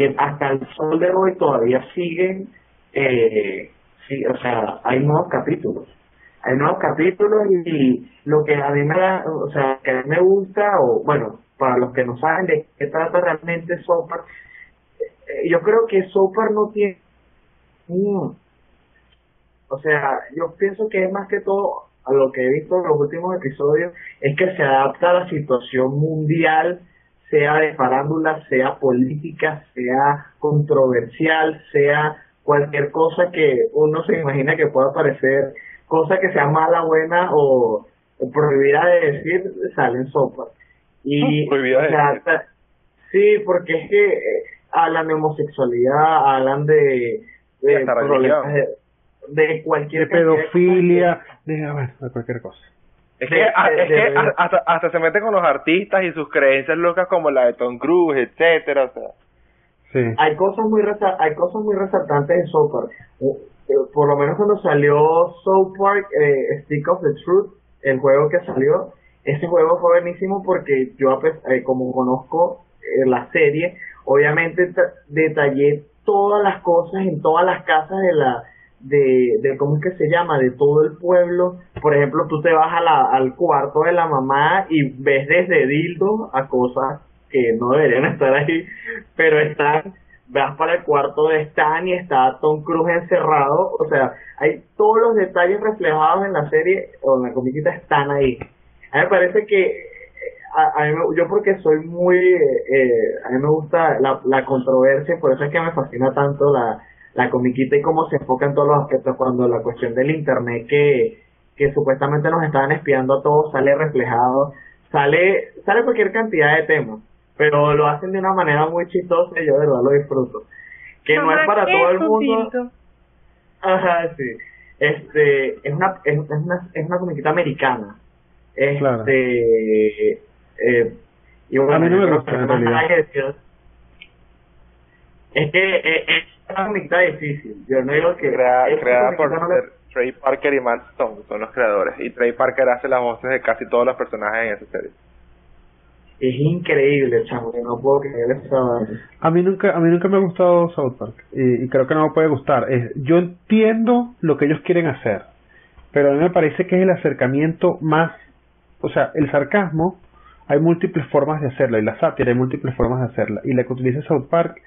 Speaker 3: que hasta el sol de hoy todavía siguen, eh, sí, o sea, hay nuevos capítulos. Hay nuevos capítulos y, lo que a mí me o sea, que a mí me gusta, o bueno, para los que no saben de qué trata realmente Sopar, eh, yo creo que Sopar no tiene... o sea, yo pienso que es más que todo, a lo que he visto en los últimos episodios, es que se adapta a la situación mundial, sea de farándula, sea política, sea controversial, sea cualquier cosa que uno se imagina que pueda parecer cosa que sea mala, buena o, prohibida de decir, salen sopa. Y, sí, porque es que eh, hablan de homosexualidad, hablan de, de problemas de, cualquier
Speaker 1: pedofilia, de, cualquier cosa.
Speaker 2: Es que, hasta, hasta se mete con los artistas y sus creencias locas como la de Tom Cruise, etcétera, o sea.
Speaker 3: Hay cosas muy hay cosas muy resaltantes en South Park. Eh, por lo menos cuando salió South Park eh, Stick of the Truth, el juego que salió, ese juego fue buenísimo porque yo eh, como conozco la serie, obviamente detallé todas las cosas en todas las casas de la de, de cómo es que se llama de todo el pueblo. Por ejemplo tú te vas a al cuarto de la mamá y ves desde dildo a cosas que no deberían <laughs> estar ahí, pero están, vas para el cuarto de Stan y está Tom Cruise encerrado, o sea, hay todos los detalles reflejados en la serie o en la comiquita están ahí. A mí me parece que a, mí, yo porque soy muy, eh, a mí me gusta la, la controversia, por eso es que me fascina tanto la, la comiquita y cómo se enfoca en todos los aspectos cuando la cuestión del internet que, que supuestamente nos estaban espiando a todos sale reflejado, sale, sale cualquier cantidad de temas pero lo hacen de una manera muy chistosa y yo de verdad lo disfruto. Que no es para todo el mundo. Ajá, sí. Este, es una, es, una, es una comiquita americana. Este, eh, y bueno,
Speaker 1: a mí no me gusta en realidad.
Speaker 3: Es que eh, es una comiquita difícil. Yo no digo que.
Speaker 2: creada por Trey Parker y Matt Stone, son los creadores. Y Trey Parker hace las voces de casi todos los personajes en esa serie
Speaker 3: es increíble, chamo, que no puedo creer esa
Speaker 1: A mí nunca, a mí nunca me ha gustado South Park y, creo que no me puede gustar. yo entiendo lo que ellos quieren hacer, pero a mí me parece que es el acercamiento más, o sea, el sarcasmo hay múltiples formas de hacerla y la sátira hay múltiples formas de hacerla y la que utiliza South Park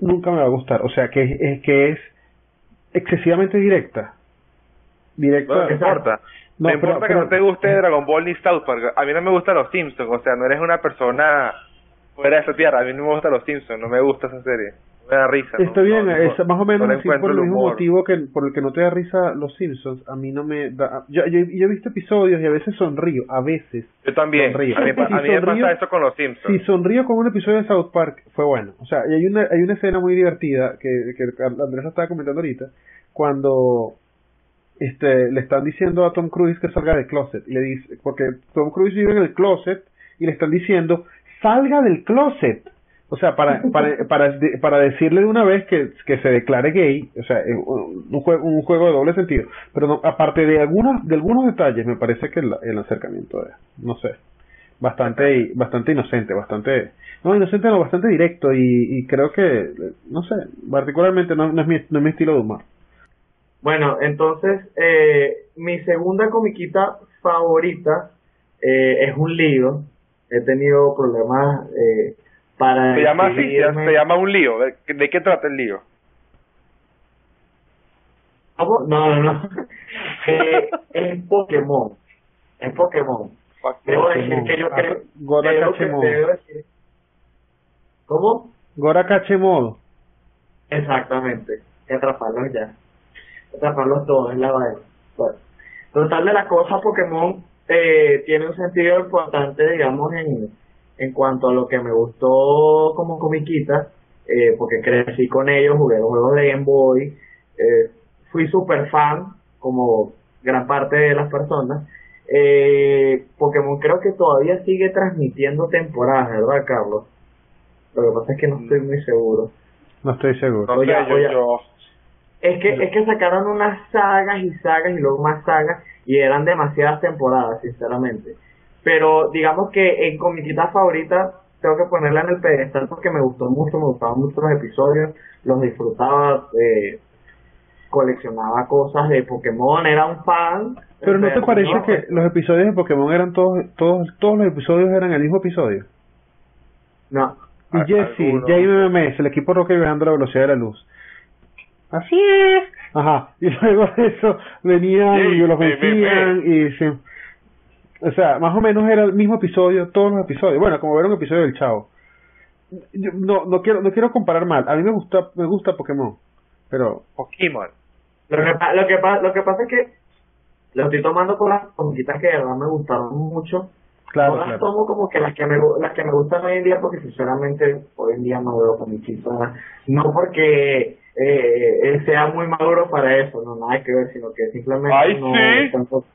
Speaker 1: nunca me va a gustar, o sea, que es que es excesivamente directa. Directa.
Speaker 2: No, importa. No, importa que no te guste Dragon Ball ni South Park. A mí no me gustan los Simpsons. O sea, no eres una persona fuera de esta tierra. A mí no me gustan los Simpsons. No me gusta esa serie. Me da risa.
Speaker 1: Está bien, es más o menos por el mismo motivo que por el que no te da risa los Simpsons. A mí no me da. Yo, yo, he visto episodios y a veces sonrío. A veces.
Speaker 2: Yo también. A mí, a mí me pasa eso con los Simpsons.
Speaker 1: Si sonrío con un episodio de South Park, fue bueno. O sea, y hay una, hay una escena muy divertida que, que Andrés estaba comentando ahorita. Cuando este, le están diciendo a Tom Cruise que salga del closet. Y le dice, porque Tom Cruise vive en el closet y le están diciendo, salga del closet. O sea, para, <laughs> para, para, para decirle de una vez que, que se declare gay, o sea, un juego, un juego de doble sentido. Pero no, aparte de algunos, de algunos detalles, me parece que el, el acercamiento es, no sé, bastante, bastante inocente, bastante, no inocente, no, bastante directo y, y creo que, no sé, particularmente no, no, es mi, no es mi estilo de humor.
Speaker 3: Bueno, entonces, eh, mi segunda comiquita favorita eh, es un lío. He tenido problemas eh, para.
Speaker 2: Se llama así, se llama un lío. ¿De, qué trata el lío?
Speaker 3: ¿Cómo? No, no, no. <laughs> eh, es Pokémon. Es Pokémon. Debo decir que yo creo.
Speaker 1: Gora
Speaker 3: decir... ¿Cómo?
Speaker 1: Gora Modo.
Speaker 3: Exactamente. Atraparlos ya taparlos todos, es la vaina. Bueno, total de la cosa, Pokémon eh, tiene un sentido importante, digamos, en, en cuanto a lo que me gustó como comiquita, eh, porque crecí con ellos, jugué los juegos de Game Boy, eh, fui super fan, como gran parte de las personas. Eh, Pokémon creo que todavía sigue transmitiendo temporadas, ¿verdad, Carlos? Lo que pasa es que no estoy muy seguro.
Speaker 1: No estoy seguro.
Speaker 2: Oye, yo,
Speaker 3: es que, es que sacaron unas sagas y sagas y luego más sagas y eran demasiadas temporadas, sinceramente. Pero digamos que en comiquita favorita tengo que ponerla en el pedestal porque me gustó mucho, me gustaban mucho los episodios, los disfrutaba. Eh, coleccionaba cosas de Pokémon, era un fan.
Speaker 1: Pero ¿no te parece
Speaker 3: ¿no?
Speaker 1: que los episodios de Pokémon eran todos, todos, todos los episodios eran el mismo episodio?
Speaker 3: No.
Speaker 1: Y Jesse. JMMS, el equipo Rocket viajando a la velocidad de la luz. Así es. Ajá. Y luego de eso venían y los vencían y sí. O sea, más o menos era el mismo episodio, todos los episodios. Bueno, como ver un episodio del Chavo. Yo no, no quiero, no quiero comparar mal. A mí me gusta, me gusta Pokémon. Pero,
Speaker 2: Pokémon.
Speaker 3: Lo que, pa- lo, que lo que pasa es que lo estoy tomando con las comiquitas que de verdad me gustaron mucho.
Speaker 1: claro,
Speaker 3: no las
Speaker 1: claro.
Speaker 3: tomo como que las que me las que me gustan hoy en día porque sinceramente hoy en día no veo comiquitas no porque eh, eh, sea muy maduro para eso no nada que ver sino que simplemente
Speaker 2: ¡Ay,
Speaker 3: no
Speaker 2: sí!
Speaker 3: tampoco-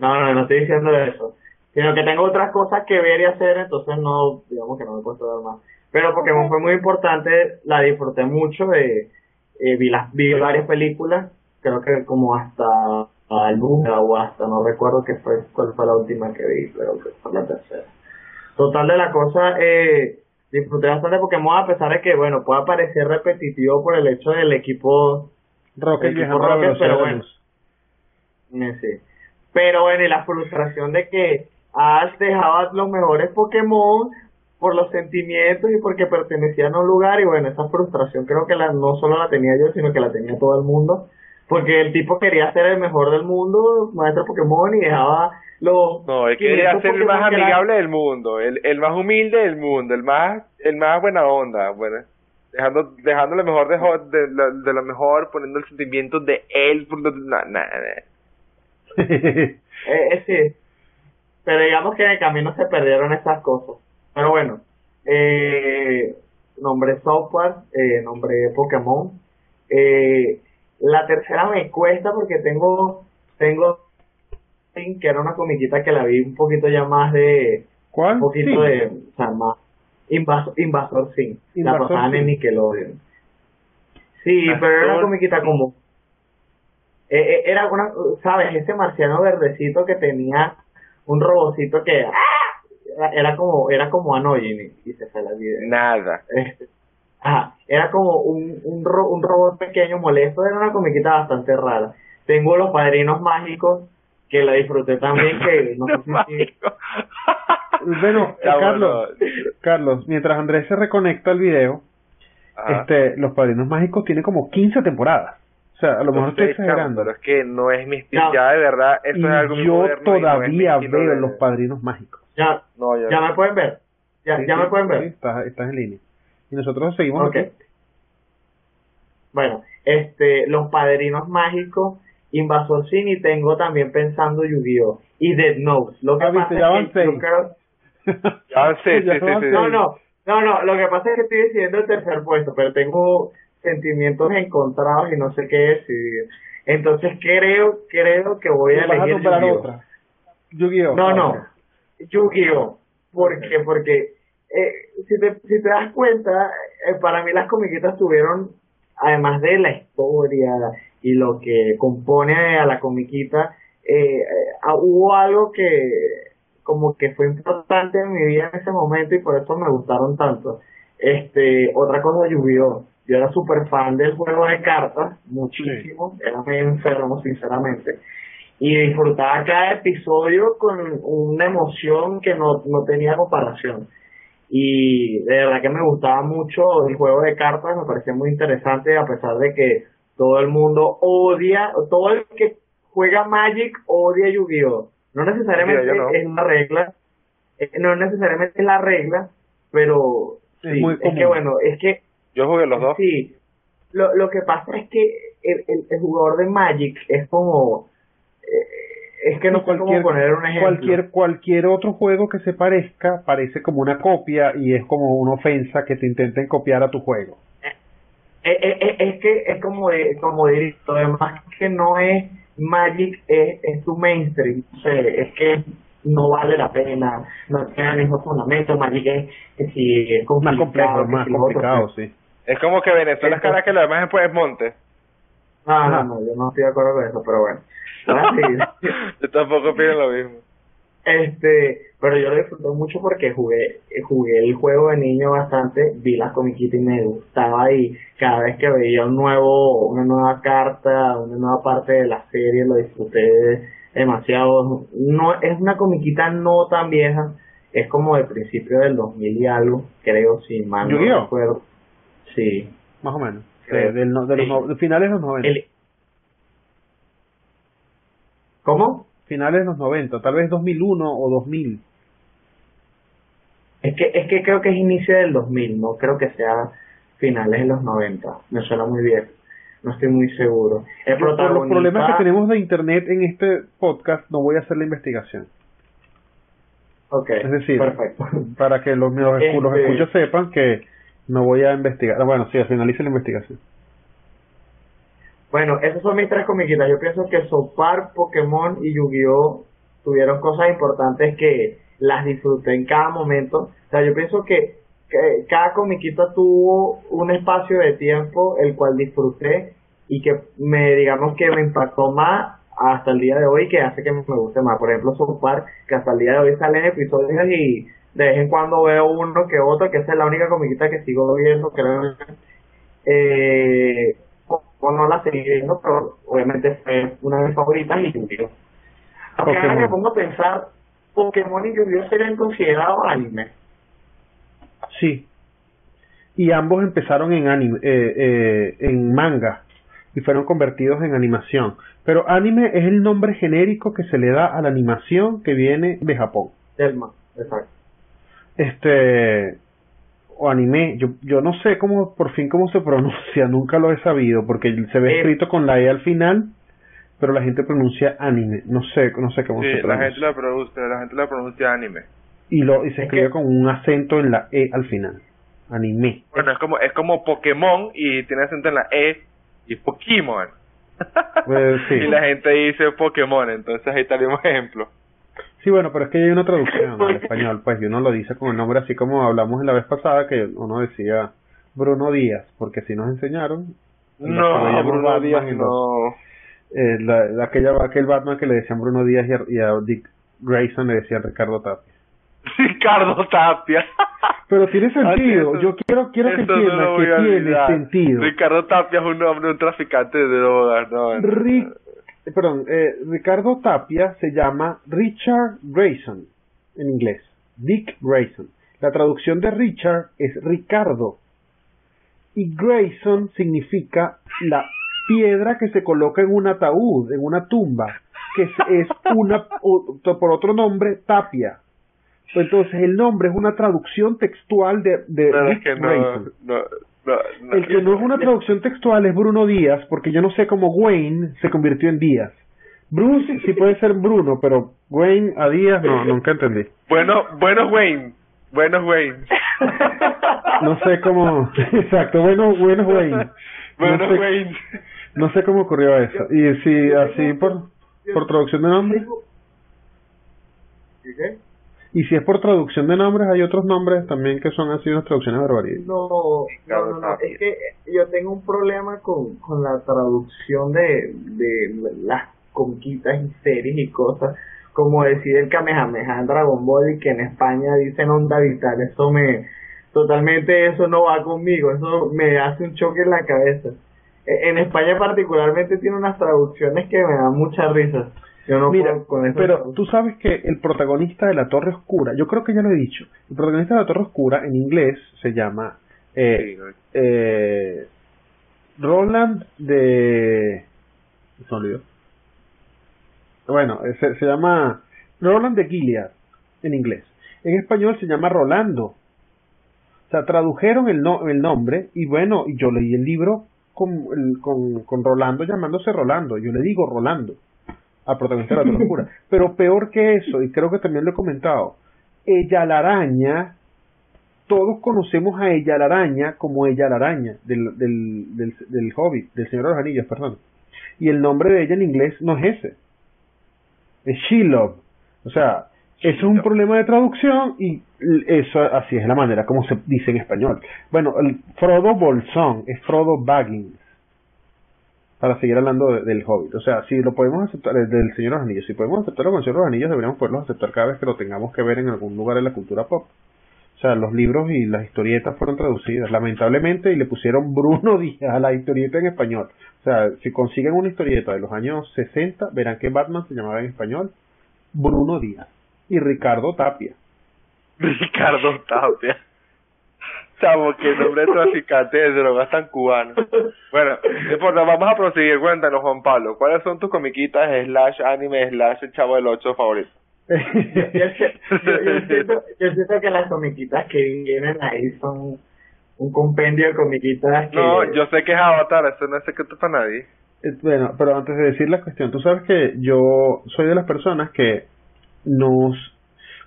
Speaker 3: no no no estoy diciendo eso sino que tengo otras cosas que ver y hacer entonces no digamos que no me puedo dar más pero Pokémon fue muy importante la disfruté mucho eh, eh, vi las vi varias películas creo que como hasta alguna o hasta no recuerdo qué fue cuál fue la última que vi pero que fue la tercera total de la cosa eh, disfruté bastante Pokémon a pesar de que bueno pueda parecer repetitivo por el hecho del equipo
Speaker 1: Rocket
Speaker 3: el
Speaker 1: la
Speaker 3: Rocket, pero bueno. eh, sí. Pero bueno y la frustración de que Ash dejaba los mejores Pokémon por los sentimientos y porque pertenecían a un lugar y bueno esa frustración creo que la no solo la tenía yo sino que la tenía todo el mundo porque el tipo quería ser el mejor del mundo maestro Pokémon y dejaba los
Speaker 2: No, él quería
Speaker 3: 500
Speaker 2: ser el más amigable del mundo, el, el más humilde del mundo, el más el más buena onda, bueno, dejando dejando lo mejor de, de, lo- de lo mejor, poniendo el sentimiento de él, por na- na- na.
Speaker 3: Eh, eh, sí. Pero digamos que en el camino se perdieron esas cosas. Pero bueno, eh, nombré software, eh, nombré Pokémon. Eh, la tercera me cuesta porque tengo, tengo, que era una comiquita que la vi un poquito ya más de,
Speaker 1: ¿Cuál?
Speaker 3: un poquito
Speaker 1: Sí.
Speaker 3: de, o sea, más, Invasor, Invasor Sim, la
Speaker 1: Invasor
Speaker 3: pasaban en. Nickelodeon. Sí, pero era una comiquita como, eh, eh, era una, ¿sabes? Ese marciano verdecito que tenía un robocito que, ¡ah! era, era como, era como annoying y, se fue la vida.
Speaker 2: Nada.
Speaker 3: Este, ajá, era como un, un, ro- un robot pequeño molesto, era una comiquita bastante rara. Tengo los padrinos mágicos, que la disfruté también, que <laughs> no sé si-
Speaker 2: Mágico. <laughs>
Speaker 1: Bueno, Carlos,
Speaker 2: bueno.
Speaker 1: Carlos, mientras Andrés se reconecta al video,
Speaker 2: Ajá.
Speaker 1: este, Los Padrinos Mágicos tiene como 15 temporadas. O sea, a lo mejor estoy exagerando.
Speaker 2: pero es que no es mi estilo,
Speaker 3: No.
Speaker 2: ya de verdad, eso
Speaker 1: Y
Speaker 2: es algo muy
Speaker 1: yo
Speaker 2: moderno y no es mi
Speaker 1: todavía veo
Speaker 2: de-
Speaker 1: Los Padrinos Mágicos.
Speaker 3: ya,
Speaker 2: No, yo
Speaker 3: ya
Speaker 2: no.
Speaker 3: me pueden ver. Ya,
Speaker 1: Sí,
Speaker 3: ya
Speaker 1: sí,
Speaker 3: me pueden ver.
Speaker 1: sí, estás, estás en línea. Y nosotros seguimos aquí.
Speaker 3: Bueno, este, los padrinos mágicos, Invasor Sin y tengo también pensando Yu-Gi-Oh! y Dead Note. Lo que
Speaker 1: Ah, viste,
Speaker 3: pasa
Speaker 1: ya
Speaker 3: es
Speaker 1: van
Speaker 3: que yo
Speaker 1: seis.
Speaker 3: creo- <laughs>
Speaker 2: Ah, sí, sí,
Speaker 1: Ya
Speaker 2: sí.
Speaker 3: No, no, no, no, lo que pasa es que estoy decidiendo el tercer puesto, pero tengo sentimientos encontrados y no sé qué decidir. Entonces creo, creo que voy a elegir Yu-Gi-Oh!
Speaker 1: otra.
Speaker 3: No, no. Yu-Gi-Oh! ¿Por qué? Porque eh, si, te, si te das cuenta, eh, para mí las comiquitas tuvieron, además de la historia y lo que compone a la comiquita, eh, eh, ah, hubo algo que como que fue importante en mi vida en ese momento y por eso me gustaron tanto. Este, otra cosa Yu-Gi-Oh! Yo era súper fan del juego de cartas, muchísimo, era medio enfermo, sinceramente y disfrutaba cada episodio con una emoción que no, no tenía comparación. Y de verdad que me gustaba mucho el juego de cartas, me parecía muy interesante a pesar de que todo el mundo odia, todo el que juega Magic odia Yu-Gi-Oh! No necesariamente
Speaker 2: no.
Speaker 3: es la regla, eh, no necesariamente es la regla, pero
Speaker 1: Es
Speaker 3: sí,
Speaker 1: muy
Speaker 3: es que bueno, es que
Speaker 2: Yo jugué los dos.
Speaker 3: Sí, lo, lo que pasa es que el, el, el jugador de Magic es como... eh, es que no sé cómo poner un ejemplo.
Speaker 1: cualquier cualquier otro juego que se parezca parece como una copia y es como una ofensa que te intenten copiar a tu juego.
Speaker 3: Eh, eh, eh, es que es como de, como diría, además que no es Magic, es, es tu mainstream. O sea, es que no vale la pena, no tiene el mismo fundamento. Magic es que si es
Speaker 1: Más complejo,
Speaker 3: complicado,
Speaker 1: más
Speaker 3: lo otro,
Speaker 1: complicado,
Speaker 3: que-
Speaker 1: sí.
Speaker 2: Es como que Venezuela es cara que lo demás después es monte.
Speaker 3: No,
Speaker 1: Ajá.
Speaker 3: no, no, yo no estoy de acuerdo con eso, pero bueno. <laughs>
Speaker 2: Yo tampoco opino lo mismo.
Speaker 3: Este, pero yo lo disfruté mucho porque jugué, jugué el juego de niño bastante, vi las comiquitas y me gustaba y cada vez que veía un nuevo, una nueva carta, una nueva parte de la serie lo disfruté demasiado. No, es una comiquita no tan vieja, es como de principio del 2000 y algo, creo, si mal no recuerdo. Sí.
Speaker 1: Más o menos. de, los finales de los 90.
Speaker 3: ¿Cómo?
Speaker 1: finales de los 90, tal vez 2001 o 2000.
Speaker 3: Es que, es que creo que es inicio del 2000, no creo que sea finales de los 90, me suena muy bien, no estoy muy seguro.
Speaker 1: El Por los problemas que tenemos de internet en este podcast, no voy a hacer la investigación.
Speaker 3: Ok,
Speaker 1: es decir, perfecto. para que los, los, este escuchos sepan que no voy a investigar. Bueno, sí, finalice la investigación.
Speaker 3: Bueno, esas son mis tres comiquitas. Yo pienso que Sopar, Pokémon y Yu-Gi-Oh tuvieron cosas importantes que las disfruté en cada momento. O sea, yo pienso que, cada comiquita tuvo un espacio de tiempo el cual disfruté y que me, digamos que me impactó más hasta el día de hoy que hace que me guste más. Por ejemplo, Sopar, que hasta el día de hoy salen episodios y de vez en cuando veo uno que otro, que esa es la única comiquita que sigo viendo, creo. Eh, o no la seguí viendo, pero obviamente fue una de mis favoritas y Yu-Gi-Oh! ahora me pongo a pensar, Pokémon y Yu-Gi-Oh! serían considerados anime.
Speaker 1: Sí. Y ambos empezaron en anime, eh, eh, en manga y fueron convertidos en animación. Pero anime es el nombre genérico que se le da a la animación que viene de Japón.
Speaker 3: Elma, exacto.
Speaker 1: Este, o anime, yo, yo no sé cómo, por fin cómo se pronuncia, <laughs> nunca lo he sabido, porque se ve eh, escrito con la E al final, pero la gente pronuncia anime, no sé, no sé cómo se pronuncia.
Speaker 2: la gente la pronuncia, la gente la pronuncia anime.
Speaker 1: Y lo, y se escribe con un acento en la E al final, anime.
Speaker 2: Bueno, es como, es como Pokémon y tiene acento en la E y Pokémon. Pues, <laughs> sí. y la gente dice Pokémon, entonces ahí está un ejemplo.
Speaker 1: Sí, bueno, pero es que hay una traducción al español, pues, y uno lo dice con el nombre así como hablamos en la vez pasada, que uno decía Bruno Díaz, porque si nos enseñaron.
Speaker 2: No, Bruno Díaz no.
Speaker 1: Eh, la, aquella, aquel Batman que le decían Bruno Díaz y a, Dick Grayson le decían Ricardo Tapia. <laughs>
Speaker 2: Ricardo Tapia.
Speaker 1: Pero tiene <laughs> sentido. Yo quiero quiero que entiendan que tiene sentido.
Speaker 2: Ricardo Tapia es un nombre, un traficante de drogas. No,
Speaker 1: perdón, eh, Ricardo Tapia se llama Richard Grayson en inglés, Dick Grayson. La traducción de Richard es Ricardo y Grayson significa la piedra que se coloca en un ataúd, en una tumba, que es, una, por otro nombre, tapia. Entonces el nombre es una traducción textual de, de Dick Grayson el que no es una traducción textual es Bruno Díaz, porque yo no sé cómo Wayne se convirtió en Díaz. Bruce sí puede ser Bruno, pero Wayne a Díaz no, nunca entendí.
Speaker 2: Bueno, bueno Wayne, bueno Wayne. <laughs>
Speaker 1: No sé cómo, <laughs> exacto, bueno, bueno Wayne.
Speaker 2: Bueno no sé, Wayne.
Speaker 1: No sé cómo ocurrió eso. Y si así por, por traducción de nombre.
Speaker 3: ¿Qué?
Speaker 1: Y si es por traducción de nombres, hay otros nombres también que son así unas traducciones barbaridades.
Speaker 3: No, no, no, es que yo tengo un problema con, con la traducción de, de las conquistas y series y cosas, como decir el Kamehameha en Dragon Ball y que en España dicen onda vital, eso me, totalmente eso no va conmigo, eso me hace un choque en la cabeza. E, en España particularmente tiene unas traducciones que me dan mucha risa.
Speaker 1: Mira, pero tú sabes que el protagonista de la Torre Oscura, yo creo que ya lo he dicho, el protagonista de la Torre Oscura en inglés se llama eh, eh, Roland de... Se olvidó. Bueno, se, se llama Roland de Gilead en inglés. En español se llama Rolando. O sea, tradujeron el, no, el nombre y bueno, y yo leí el libro con, con, con Rolando llamándose Rolando. Yo le digo Rolando al protagonista de la locura. Pero peor que eso, y creo que también lo he comentado, ella la araña, todos conocemos a ella la araña como ella la araña del, del, del, del Hobbit, del Señor de los Anillos, perdón. Y el nombre de ella en inglés no es ese, es Shelob. O sea, eso es un problema de traducción y eso así es la manera como se dice en español. Bueno, el Frodo Bolsón es Frodo Baggins. Para seguir hablando del Hobbit. O sea, si lo podemos aceptar, del Señor de los Anillos, si podemos aceptarlo con el Señor de los Anillos, deberíamos poderlo aceptar cada vez que lo tengamos que ver en algún lugar de la cultura pop. O sea, los libros y las historietas fueron traducidas, lamentablemente, y le pusieron <laughs> Bruno Díaz a la historieta en español. O sea, si consiguen una historieta de los años 60, verán que Batman se llamaba en español Bruno Díaz y Ricardo Tapia. <laughs>
Speaker 2: Ricardo Tapia. Chamo, que nombre de traficante de drogas tan cubano. Bueno, no importa, vamos a proseguir. Cuéntanos, Juan Pablo, ¿cuáles son tus comiquitas slash anime slash chavo del 8 favoritos? <laughs>
Speaker 3: yo, siento, que las comiquitas que vienen ahí son un compendio de comiquitas que...
Speaker 2: No, yo sé que es Avatar, eso no es secreto para nadie.
Speaker 1: Bueno, pero antes de decir la cuestión, tú sabes que yo soy de las personas que nos...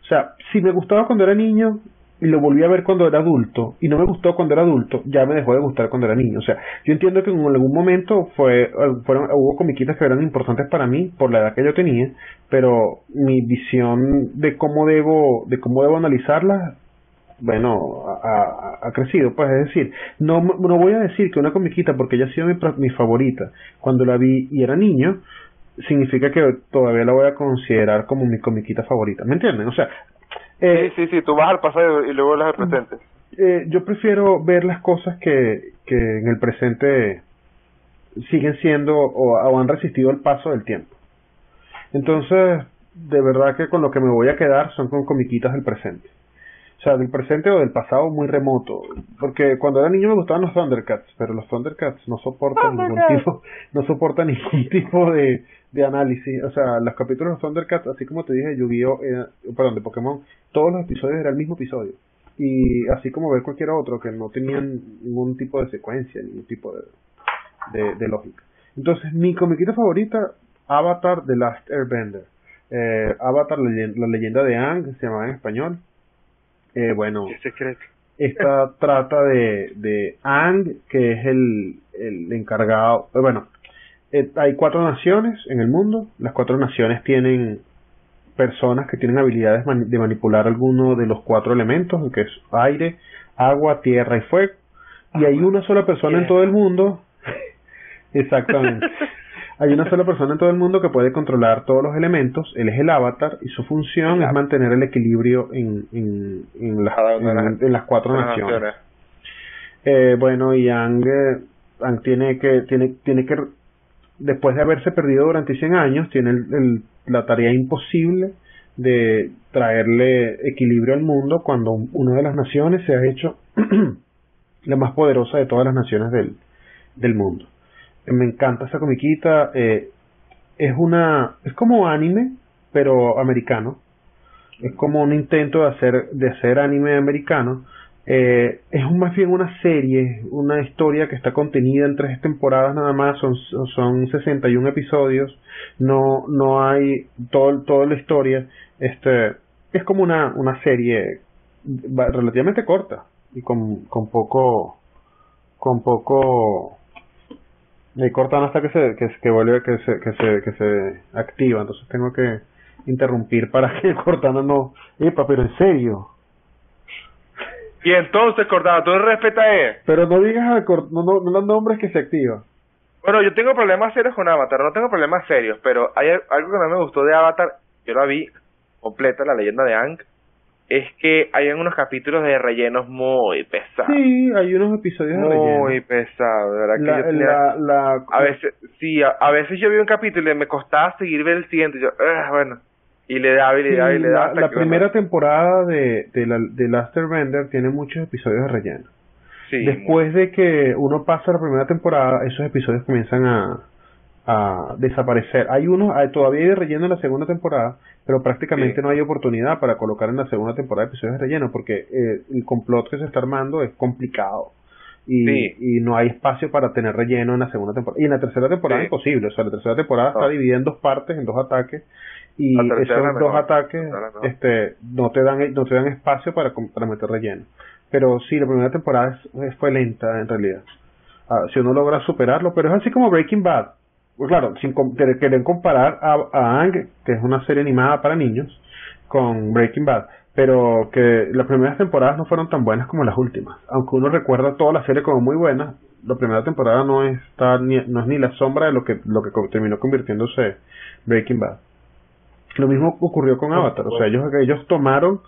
Speaker 1: O sea, si me gustaba cuando era niño, y lo volví a ver cuando era adulto y no me gustó cuando era adulto, ya me dejó de gustar cuando era niño. O sea, yo entiendo que en algún momento fue, fueron, hubo comiquitas que eran importantes para mí por la edad que yo tenía, pero mi visión de cómo debo, de cómo debo analizarlas, bueno, ha, crecido. Pues es decir, no, no voy a decir que una comiquita, porque ella ha sido mi, mi favorita cuando la vi y era niño, significa que todavía la voy a considerar como mi comiquita favorita. ¿Me entienden? O sea,
Speaker 2: eh, sí, sí, tú vas al pasado y luego las al presente.
Speaker 1: Eh, yo prefiero ver las cosas que, que en el presente siguen siendo o, han resistido el paso del tiempo. Entonces, de verdad que con lo que me voy a quedar son con comiquitas del presente. O sea, del presente o del pasado muy remoto. Porque cuando era niño me gustaban los Thundercats, pero los Thundercats no soportan ningún tipo, no soportan <laughs> ningún tipo de, de análisis. O sea, los capítulos de Thundercats, así como te dije, Yu-Gi-Oh, eh, perdón, de Pokémon, todos los episodios eran el mismo episodio. Y así como ver cualquier otro que no tenían ningún tipo de secuencia, ningún tipo de, de, lógica. Entonces, mi comiquita favorita, Avatar The Last Airbender. Eh, Avatar, la, leyenda de Ang, se llamaba en español. Eh, bueno, esta <laughs> trata de, de Ang, que es el, el encargado, eh, bueno, eh, hay cuatro naciones en el mundo. Las cuatro naciones tienen personas que tienen habilidades de manipular alguno de los cuatro elementos, que es aire, agua, tierra y fuego. Y hay una sola persona en todo el mundo. <laughs> Exactamente. Hay una sola persona en todo el mundo que puede controlar todos los elementos. Él es el avatar y su función es mantener el equilibrio en, en, en, las cuatro naciones. Eh, bueno, y Ang, Ang tiene que tiene tiene que después de haberse perdido durante 100 años, tiene la tarea imposible de traerle equilibrio al mundo cuando una de las naciones se ha hecho <clears throat> la más poderosa de todas las naciones del, del mundo. Me encanta esa comiquita. Eh, es una es como anime, pero americano. Es como un intento de hacer de hacer anime americano eh, es más bien una serie, una historia que está contenida en tres temporadas nada más, son, son 61 episodios, no, no hay todo, toda la historia, este, es como una, una serie relativamente corta y con, con poco, con poco, y cortan hasta que se, que, que vuelve, que se, que se, que se activa, entonces tengo que interrumpir para que <laughs> Cortana no, epa, pero en serio,
Speaker 2: y entonces, Cordano, tú respetas a él.
Speaker 1: Pero no digas no, no, no nombres que se activa.
Speaker 2: Bueno, yo tengo problemas serios con Avatar, no tengo problemas serios, pero hay algo que no me gustó de Avatar, yo la vi completa, la leyenda de Ang, es que hay unos capítulos de rellenos muy pesados.
Speaker 1: Sí, hay unos episodios de relleno.
Speaker 2: Muy pesados, ¿verdad? Que la, A veces, sí, a, veces yo vi un capítulo y me costaba seguir ver el siguiente, yo, ah, bueno, y le da y le da y le da.
Speaker 1: la, primera temporada de, de, la, de Last Airbender tiene muchos episodios de relleno. Sí, Después de que uno pasa la primera temporada, esos episodios comienzan a, a desaparecer. Hay unos, hay, todavía hay de relleno en la segunda temporada, pero prácticamente no hay oportunidad para colocar en la segunda temporada episodios de relleno, porque eh, el complot que se está armando es complicado. Y, y no hay espacio para tener relleno en la segunda temporada. Y en la tercera temporada es imposible. O sea, la tercera temporada está dividida en dos partes, en dos ataques y esos dos ataques este no te dan no te dan espacio para, para meter relleno. Pero sí la primera temporada fue lenta en realidad. Ah, si uno logra superarlo pero es así como Breaking Bad pues claro sin querer comparar a, a Ang que es una serie animada para niños con Breaking Bad pero que las primeras temporadas no fueron tan buenas como las últimas aunque uno recuerda toda la serie como muy buena la primera temporada no está ni, no es ni la sombra de lo que lo que terminó convirtiéndose Breaking Bad. Lo mismo ocurrió con Avatar, o sea, ellos ellos tomaron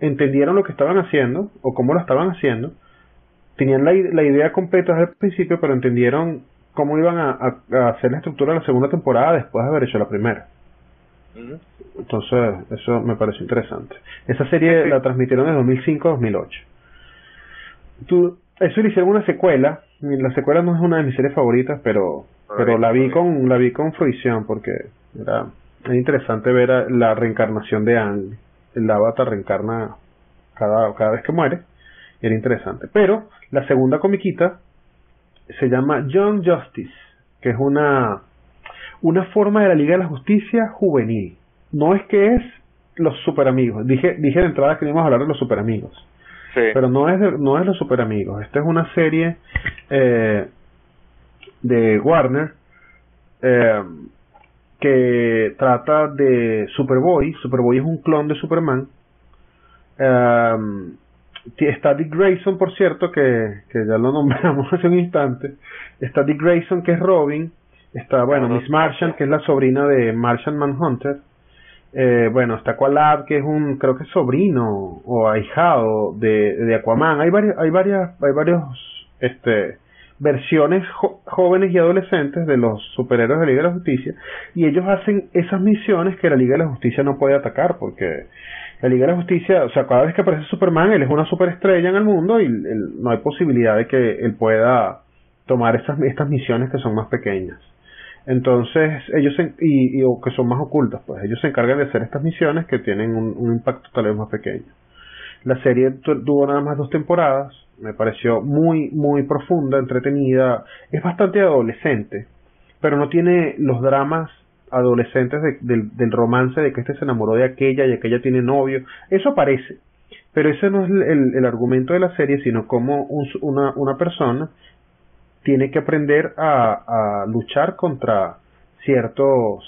Speaker 1: entendieron lo que estaban haciendo o cómo lo estaban haciendo, tenían la, la idea completa desde el principio, pero entendieron cómo iban a, hacer la estructura de la segunda temporada después de haber hecho la primera. Entonces, eso me pareció interesante. Esa serie la transmitieron en 2005 a 2008. Tú, eso le hicieron una secuela. La secuela no es una de mis series favoritas, pero pero la vi con la vi con fruición porque era, interesante ver la reencarnación de Ang. El avatar reencarna cada, cada vez que muere. era interesante. Pero la segunda comiquita se llama Young Justice, que es una una forma de la Liga de la Justicia juvenil. No es que es los super amigos. Dije, dije de entrada que íbamos a hablar de los super amigos. Pero no es, de, no es los super amigos. Esta es una serie eh, de Warner eh, que trata de Superboy. Superboy es un clon de Superman. Eh, está Dick Grayson, por cierto, que, que ya lo nombramos <laughs> hace un instante. Está Dick Grayson, que es Robin. Está, bueno, Miss Martian, que es la sobrina de Martian Manhunter. Eh, bueno, está Qualab, que es un, creo que es sobrino o ahijado de, de Aquaman. Hay varias, hay varias, hay varios, este, versiones jóvenes y adolescentes de los superhéroes de la Liga de la Justicia y ellos hacen esas misiones que la Liga de la Justicia no puede atacar porque la Liga de la Justicia, o sea, cada vez que aparece Superman, él es una superestrella en el mundo y no hay posibilidad de que él pueda tomar esas, estas misiones que son más pequeñas. Entonces, ellos, y, o que son más ocultas, pues ellos se encargan de hacer estas misiones que tienen un, impacto tal vez más pequeño. La serie tuvo nada más dos temporadas, me pareció muy, muy profunda, entretenida, es bastante adolescente, pero no tiene los dramas adolescentes del, romance de que este se enamoró de aquella y aquella tiene novio, eso aparece, pero ese no es el, argumento de la serie, sino como una, una persona tiene que aprender a, luchar contra ciertos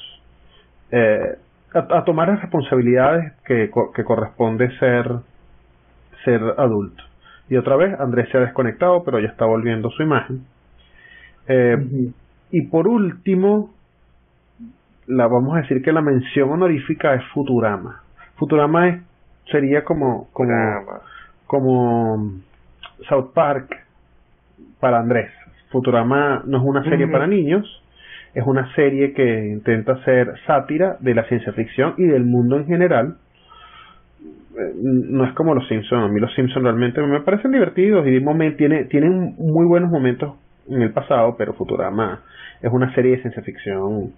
Speaker 1: eh, a, tomar las responsabilidades que, que corresponde ser ser adulto. Y otra vez Andrés se ha desconectado pero ya está volviendo su imagen. Eh, y por último la vamos a decir que la mención honorífica es Futurama. Futurama es, sería como como como South Park para Andrés. Futurama no es una serie para niños, es una serie que intenta hacer sátira de la ciencia ficción y del mundo en general. No es como los Simpsons, a mí los Simpsons realmente me parecen divertidos y tiene, tienen muy buenos momentos en el pasado, pero Futurama es una serie de ciencia ficción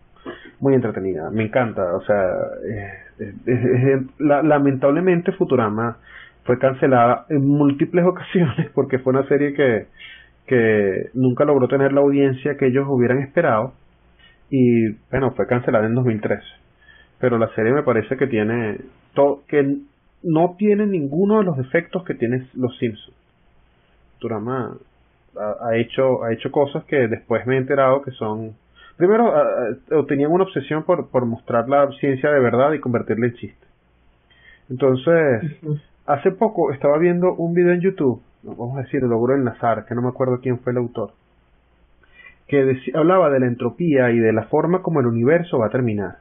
Speaker 1: muy entretenida, me encanta, o sea, lamentablemente Futurama fue cancelada en múltiples <laughs> ocasiones porque fue una serie que que nunca logró tener la audiencia que ellos hubieran esperado y bueno, fue cancelada en 2013. Pero la serie me parece que tiene todo, que no tiene ninguno de los defectos que tienen los Simpsons. Turama ha, hecho ha hecho cosas que después me he enterado que son primero tenían una obsesión por, por mostrar la ciencia de verdad y convertirla en chiste. Entonces, hace poco estaba viendo un video en YouTube vamos a decir, logró el Nazar, que no me acuerdo quién fue el autor, que hablaba de la entropía y de la forma como el universo va a terminar.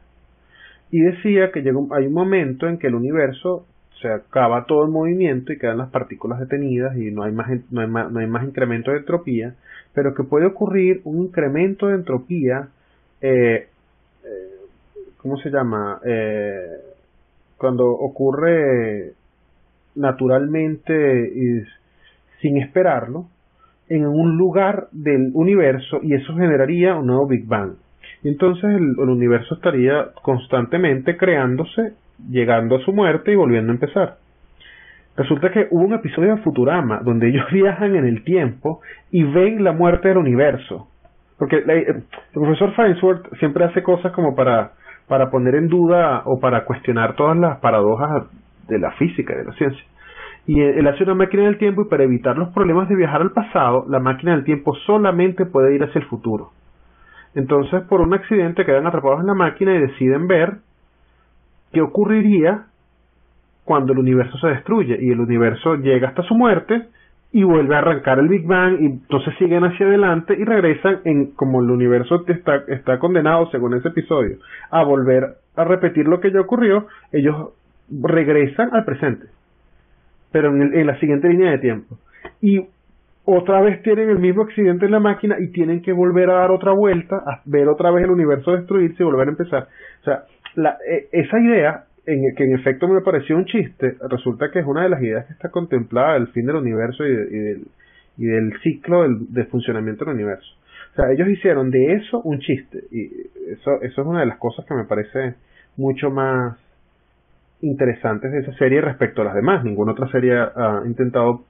Speaker 1: Y decía que llegó, hay un momento en que el universo se acaba todo el movimiento y quedan las partículas detenidas y no hay más, no hay más, no hay más incremento de entropía, pero que puede ocurrir un incremento de entropía, eh, eh, ¿cómo se llama? Eh, cuando ocurre naturalmente y sin esperarlo, en un lugar del universo y eso generaría un nuevo Big Bang. Entonces el, universo estaría constantemente creándose, llegando a su muerte y volviendo a empezar. Resulta que hubo un episodio de Futurama donde ellos <laughs> viajan en el tiempo y ven la muerte del universo. Porque el profesor Farnsworth siempre hace cosas como para, para poner en duda o para cuestionar todas las paradojas de la física de la ciencia y él hace una máquina del tiempo y para evitar los problemas de viajar al pasado, la máquina del tiempo solamente puede ir hacia el futuro. Entonces, por un accidente quedan atrapados en la máquina y deciden ver qué ocurriría cuando el universo se destruye y el universo llega hasta su muerte y vuelve a arrancar el Big Bang y entonces siguen hacia adelante y regresan en como el universo está, está condenado según ese episodio a volver a repetir lo que ya ocurrió, ellos regresan al presente, pero en, en la siguiente línea de tiempo. Y otra vez tienen el mismo accidente en la máquina y tienen que volver a dar otra vuelta, a ver otra vez el universo destruirse y volver a empezar. O sea, la, e, esa idea, en, que en efecto me pareció un chiste, resulta que es una de las ideas que está contemplada del fin del universo y, del, y del ciclo del, de funcionamiento del universo. O sea, ellos hicieron de eso un chiste y eso, eso es una de las cosas que me parece mucho más interesantes de esa serie respecto a las demás. Ninguna otra serie ha intentado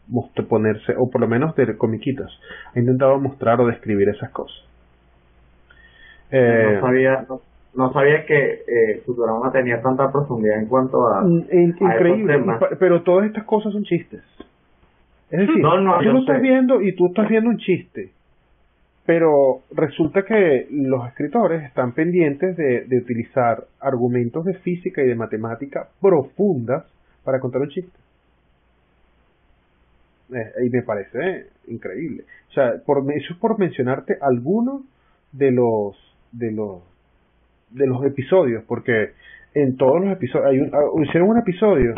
Speaker 1: ponerse, o por lo menos de comiquitas, ha intentado mostrar o describir esas cosas.
Speaker 3: Eh, no sabía, no, sabía que eh, Futurama tenía tanta profundidad en cuanto a.
Speaker 1: Mm, increíble, pero todas estas cosas son chistes. Es decir, no, no, tú lo estás viendo y tú estás viendo un chiste pero resulta que los escritores están pendientes de, utilizar argumentos de física y de matemática profundas para contar un chiste. Eh, y me parece increíble. O sea, por, eso es por mencionarte algunos de los de los de los episodios, porque en todos los episodios hay un, ah, hicieron un episodio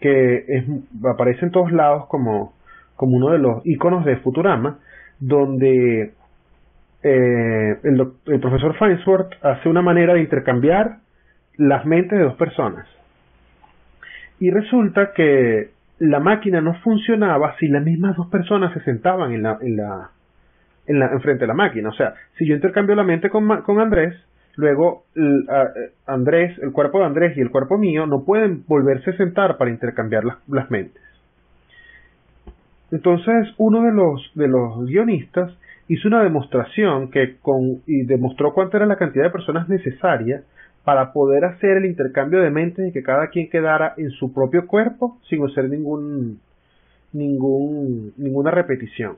Speaker 1: que aparece en todos lados como como uno de los iconos de Futurama, donde eh, el, profesor Farnsworth hace una manera de intercambiar las mentes de dos personas. Y resulta que la máquina no funcionaba si las mismas dos personas se sentaban en la, en la, en la, enfrente de la máquina. O sea, si yo intercambio la mente con, con Andrés, luego Andrés, el cuerpo de Andrés y el cuerpo mío no pueden volverse a sentar para intercambiar las, mentes. Entonces, uno de los, de los guionistas hizo una demostración que con, y demostró cuánta era la cantidad de personas necesaria para poder hacer el intercambio de mentes y que cada quien quedara en su propio cuerpo sin hacer ningún, ningún, ninguna repetición.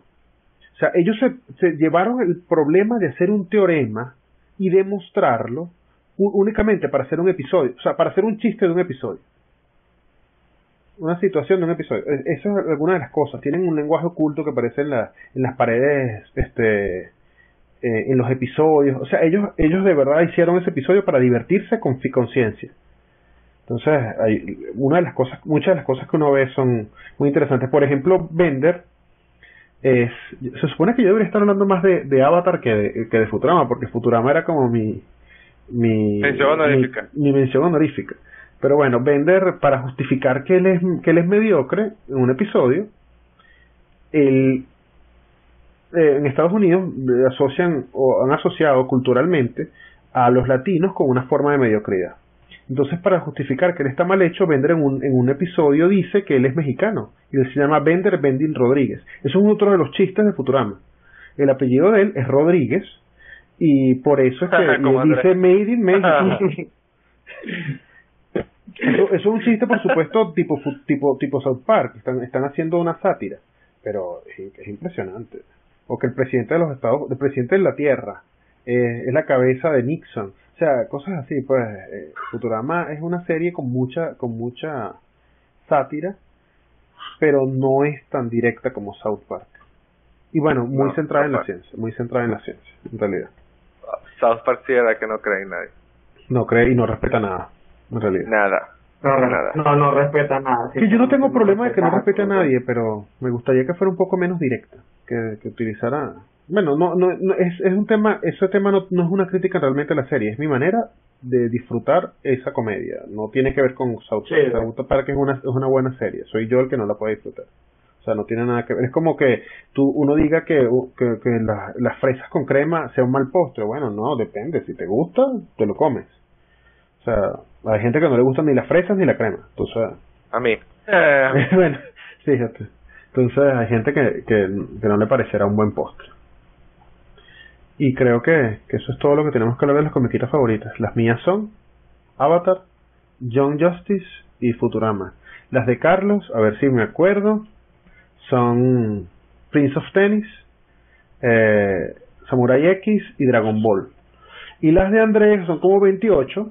Speaker 1: O sea, ellos se llevaron el problema de hacer un teorema y demostrarlo únicamente para hacer un episodio, o sea, para hacer un chiste de un episodio una situación de un episodio. Eso es alguna de las cosas. Tienen un lenguaje oculto que aparece en, la, en las paredes, este, eh, en los episodios. O sea, ellos, ellos de verdad hicieron ese episodio para divertirse con conciencia. Entonces, hay, una de las cosas, muchas de las cosas que uno ve son muy interesantes. Por ejemplo, Bender es, se supone que yo debería estar hablando más de, de Avatar que de, que de Futurama, porque Futurama era como mi, mi,
Speaker 2: mención honorífica.
Speaker 1: mi mención honorífica. Pero bueno, Bender, para justificar que él es, que él es mediocre en un episodio, él, eh, en Estados Unidos asocian o han asociado culturalmente a los latinos con una forma de mediocridad. Entonces, para justificar que él está mal hecho, Bender en un, en un episodio dice que él es mexicano y él se llama Bender Bendin Rodríguez. Eso es otro de los chistes de Futurama. El apellido de él es Rodríguez y por eso es que <laughs> dice Made in México. <laughs> Eso, es un chiste, por supuesto, tipo tipo tipo South Park. Están, están haciendo una sátira, pero es, impresionante. O que el presidente de los Estados, el presidente de la Tierra, eh, es la cabeza de Nixon. O sea, cosas así. Pues eh, Futurama es una serie con mucha con mucha sátira, pero no es tan directa como South Park. Y bueno, muy centrada en la ciencia, muy centrada en la ciencia, en realidad.
Speaker 2: South Park sí era que no cree en nadie.
Speaker 1: No cree y no respeta nada en realidad.
Speaker 2: Nada.
Speaker 3: No, nada. no, no respeta nada.
Speaker 1: Que yo no tengo problema de que no respete a nadie, pero me gustaría que fuera un poco menos directa, que, que utilizara... Bueno, no, no, es, es un tema, ese tema no, no es una crítica realmente a la serie, es mi manera de disfrutar esa comedia. No tiene que ver con South Park. South Park es una, es una buena serie, soy yo el que no la puede disfrutar. O sea, no tiene nada que ver. Es como que tú, uno diga que, que, que las fresas con crema sea un mal postre. Bueno, no, depende. Si te gusta, te lo comes. O sea, hay gente que no le gustan ni las fresas ni la crema. Entonces,
Speaker 2: a mí.
Speaker 1: Eh. <laughs> bueno, fíjate. Entonces hay gente que, que, no le parecerá un buen postre. Y creo que, que eso es todo lo que tenemos que hablar de las comiquitas favoritas. Las mías son Avatar, Young Justice y Futurama. Las de Carlos, a ver si me acuerdo, son Prince of Tennis, eh, Samurai X y Dragon Ball. Y las de Andrés son como 28,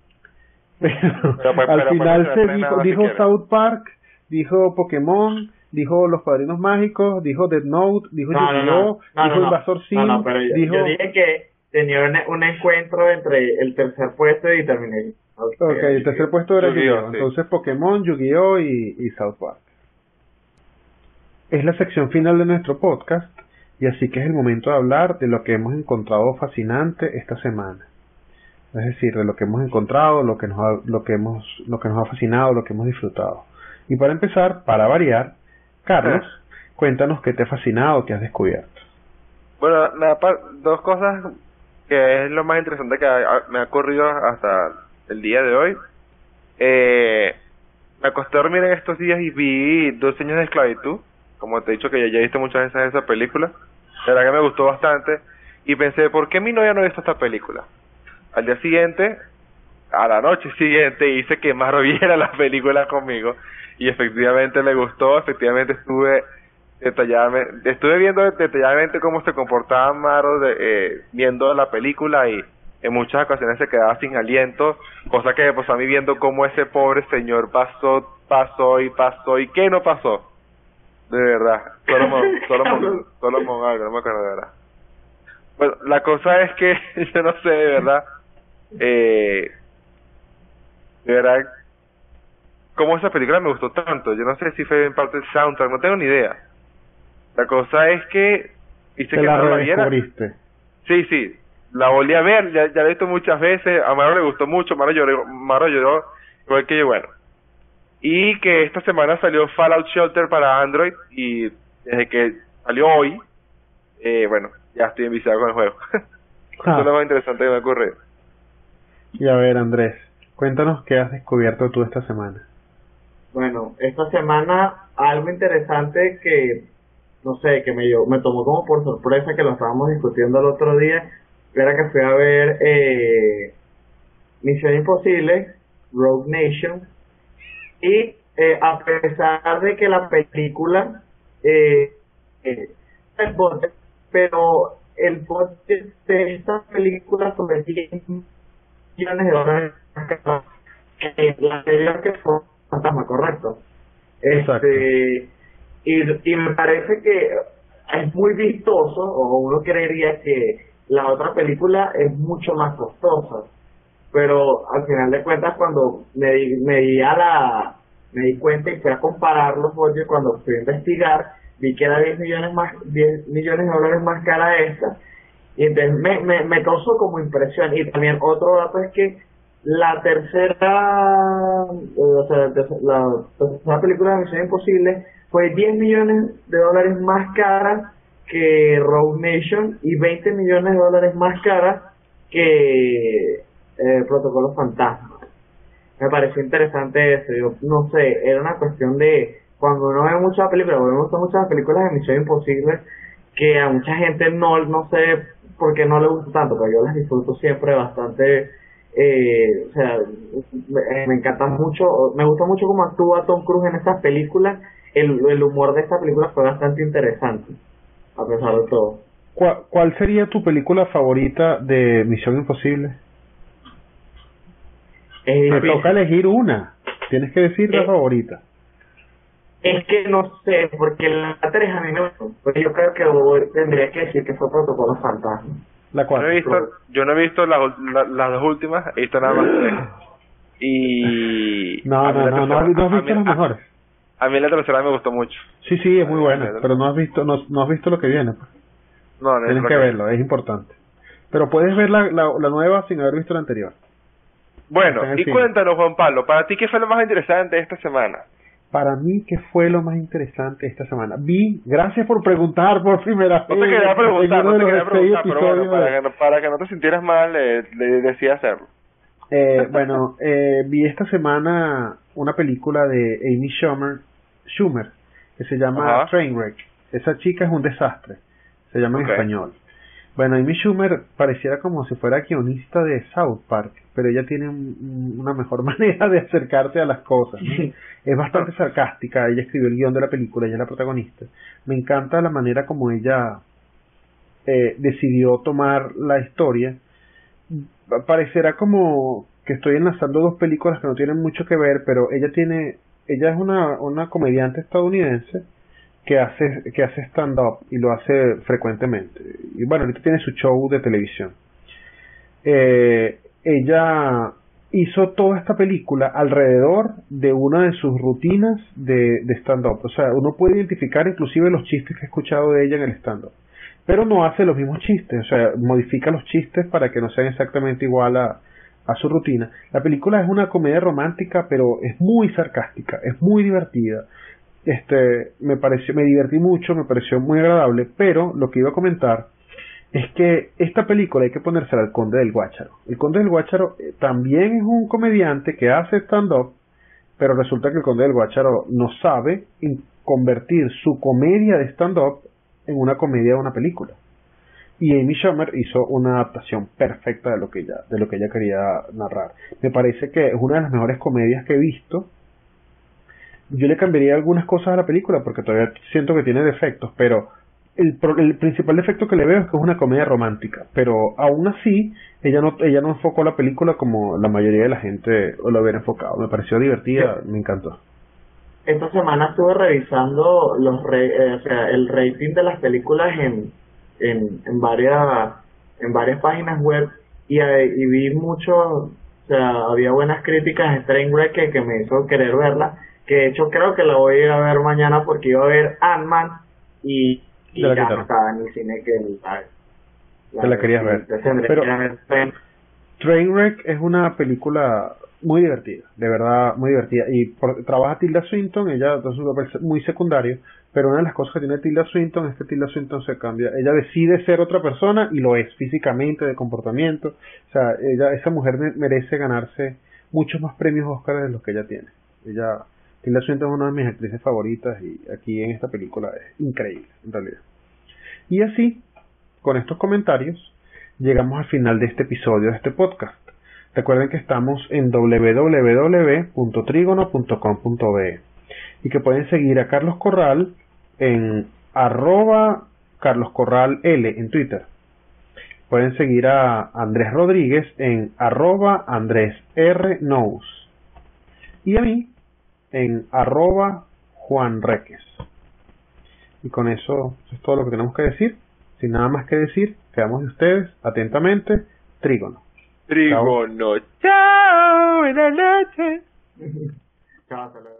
Speaker 1: <laughs> pero, al final se dijo, dijo South Park, dijo Pokémon, dijo Los Padrinos Mágicos, dijo Dead Note, dijo
Speaker 3: No, no, no, no,
Speaker 1: dijo
Speaker 3: no, no.
Speaker 1: Invasor Sim,
Speaker 3: No, no, pero yo,
Speaker 1: dijo...
Speaker 3: yo dije que tenía un, un encuentro entre el tercer puesto y terminé.
Speaker 1: Ok, el tercer puesto era
Speaker 2: Yu-Gi-Oh,
Speaker 1: Yu-Gi-Oh,
Speaker 2: sí.
Speaker 1: entonces Pokémon, Yu-Gi-Oh y, y South Park. Es la sección final de nuestro podcast y así que es el momento de hablar de lo que hemos encontrado fascinante esta semana. Es decir, de lo que hemos encontrado, lo que nos ha, lo que hemos, lo que nos ha fascinado, lo que hemos disfrutado. Y para empezar, para variar, Carlos, cuéntanos qué te ha fascinado, qué has descubierto.
Speaker 2: Bueno, dos cosas que es lo más interesante que ha- me ha ocurrido hasta el día de hoy. Eh, me acosté a dormir en estos días y vi Dos años de esclavitud. Como te he dicho que ya, ya he visto muchas veces esa película. La verdad que me gustó bastante. Y pensé, ¿por qué mi novia no ha visto esta película? Al día siguiente, a la noche siguiente, hice que Maro <laughs> viera la película conmigo. Y efectivamente le gustó, efectivamente estuve detalladamente, estuve viendo detalladamente cómo se comportaba Maro de, eh, viendo la película y en muchas ocasiones se quedaba sin aliento, cosa que pues a mí viendo cómo ese pobre señor pasó, pasó y pasó y qué no pasó. De verdad, solo mon, <laughs> solo mon, solo mon algo, no me acuerdo de verdad. Bueno, la cosa es que <laughs> yo no sé de verdad, eh, de verdad, cómo esa película me gustó tanto. Yo no sé si fue en parte el soundtrack, no tengo ni idea. La cosa es que hice que
Speaker 1: la redescubriste.
Speaker 2: Sí, sí, la volví a ver, ya, ya la he visto muchas veces, a Maro le gustó mucho, Maro lloró, Maro lloró igual que yo, bueno. Y que esta semana salió Fallout Shelter para Android y desde que salió hoy, eh, bueno, ya estoy enviciado con el juego.
Speaker 1: Ah. <laughs>
Speaker 2: Eso es lo más interesante que me ha ocurrido.
Speaker 1: Y a ver, Andrés, cuéntanos qué has descubierto tú esta semana.
Speaker 3: Bueno, esta semana algo interesante que, no sé, que me, me tomó como por sorpresa que lo estábamos discutiendo el otro día, era que fui a ver eh, Misión Imposible, Rogue Nation, y eh, a pesar de que la película, eh, eh, pero el budget de esta película sobre 10 millones de dólares que la anterior que fue Fantasma, correcto.
Speaker 1: Exacto.
Speaker 3: Este, y, y me parece que es muy vistoso, o uno creería que la otra película es mucho más costosa. Pero al final de cuentas, cuando me di, me di a la me di cuenta y fui a comparar los budgets cuando fui a investigar, vi que era 10 millones más 10 millones de dólares más cara esta y entonces me, me, me causó como impresión y también otro dato es que la tercera eh, o sea, la la tercera película de Misión Imposible fue 10 millones de dólares más cara que Rogue Nation y 20 millones de dólares más cara que eh, Protocolo Fantasma me pareció interesante eso. Yo no sé, era una cuestión de cuando uno ve muchas películas, porque me gustan muchas películas de Misión Imposible, que a mucha gente no, no sé por qué no le gusta tanto, pero yo las disfruto siempre bastante. Eh, o sea, me, me encanta mucho, me gusta mucho cómo actúa Tom Cruise en estas películas. El, el humor de esta película fue bastante interesante, a pesar de todo.
Speaker 1: ¿Cuál, cuál sería tu película favorita de Misión Imposible?
Speaker 3: Es
Speaker 1: Te toca elegir una. Tienes que decir la
Speaker 3: Eh,
Speaker 1: favorita.
Speaker 3: Es que no sé, porque la 3 a mí me gustó. Porque yo creo que voy- tendría que decir que fue Protocolo Fantasma.
Speaker 1: La
Speaker 2: Yo no he
Speaker 1: cuatro.
Speaker 2: visto, yo no he visto las, la- las dos últimas, he visto nada más tres. Y... <laughs>
Speaker 1: No, no, no, no, has- no has
Speaker 2: a
Speaker 1: visto las mejores.
Speaker 2: A mí la tercera me gustó mucho.
Speaker 1: Sí, sí, es muy buena, pero no has visto, no, no has visto lo que viene. pues.
Speaker 2: No, no
Speaker 1: Tienes
Speaker 2: es
Speaker 1: que
Speaker 2: lo
Speaker 1: verlo, es importante. Pero puedes ver la, la, la nueva sin haber visto la anterior.
Speaker 2: Bueno, y
Speaker 1: cine.
Speaker 2: cuéntanos, Juan Pablo, para ti, ¿qué fue lo más interesante de esta semana?
Speaker 1: Para mí, ¿qué fue lo más interesante esta semana? Vi, gracias por preguntar por primera
Speaker 2: No
Speaker 1: vez.
Speaker 2: te quería preguntar,
Speaker 1: en
Speaker 2: no te quería preguntar, pero bueno,
Speaker 1: episodios
Speaker 2: para que, no, para que no te sintieras mal, le, le decía hacerlo.
Speaker 1: Eh, bueno, eh, vi esta semana una película de Amy Schumer, Schumer que se llama
Speaker 2: Ajá.
Speaker 1: Trainwreck. Esa chica es un desastre, se llama en español. Bueno, Amy Schumer pareciera como si fuera guionista de South Park, pero ella tiene un- un- una mejor <laughs> manera de acercarse a las cosas. ¿no? Es bastante sarcástica, ella escribió el guion de la película, ella es la protagonista. Me encanta la manera como ella eh, decidió tomar la historia parecerá como que estoy enlazando dos películas que no tienen mucho que ver, pero ella tiene, ella es una, una comediante estadounidense que hace, que hace stand-up y lo hace frecuentemente. Y bueno, ahorita tiene su show de televisión. Eh, ella hizo toda esta película alrededor de una de sus rutinas de, de stand-up. O sea, uno puede identificar inclusive los chistes que he escuchado de ella en el stand-up. Pero no hace los mismos chistes, o sea, modifica los chistes para que no sean exactamente igual a, a su rutina. La película es una comedia romántica, pero es muy sarcástica, es muy divertida. Este, me pareció, me divertí mucho, me pareció muy agradable, pero lo que iba a comentar es que esta película hay que ponérsela al Conde del Guácharo. El Conde del Guácharo eh, también es un comediante que hace stand-up, pero resulta que el Conde del Guácharo no sabe convertir su comedia de stand-up en una comedia de una película. Y Amy Schumer hizo una adaptación perfecta de lo que ella, de lo que ella quería narrar. Me parece que es una de las mejores comedias que he visto. Yo le cambiaría algunas cosas a la película porque todavía siento que tiene defectos, pero el, principal defecto que le veo es que es una comedia romántica, pero aún así ella no ella no enfocó la película como la mayoría de la gente lo hubiera enfocado. Me pareció divertida, me encantó.
Speaker 3: Esta semana estuve revisando los eh, o sea, el rating de las películas en, en, en varias en varias páginas web y, eh, y vi mucho, o sea, había buenas críticas de Trainwreck que, que me hizo querer verla, que de hecho creo que la voy a ir a ver mañana porque iba a ver Ant-Man y y ya no estaba en el cine que la,
Speaker 1: la, la querías ver. Pero Trainwreck es una película muy divertida, de verdad muy divertida. Y por, trabaja Tilda Swinton, ella es un papel muy secundario, pero una de las cosas que tiene Tilda Swinton es que Tilda Swinton se cambia. Ella decide ser otra persona y lo es físicamente, de comportamiento. O sea, ella, esa mujer merece ganarse muchos más premios Oscar de los que ella tiene. Ella Tilda Swinton es una de mis actrices favoritas y aquí en esta película es increíble, en realidad. Y así, con estos comentarios, llegamos al final de este episodio de este podcast. Recuerden que estamos en www.trigono.com.be y que pueden seguir a Carlos Corral en arroba Carlos Corral L en Twitter. Pueden seguir a Andrés Rodríguez en arroba Andrés R. Y a mí en arroba Juan Reques. Y con eso, es todo lo que tenemos que decir. Sin nada más que decir, quedamos de ustedes atentamente, Trígono.
Speaker 2: Trígono. Chao, buenas noches.
Speaker 4: Chao, <laughs>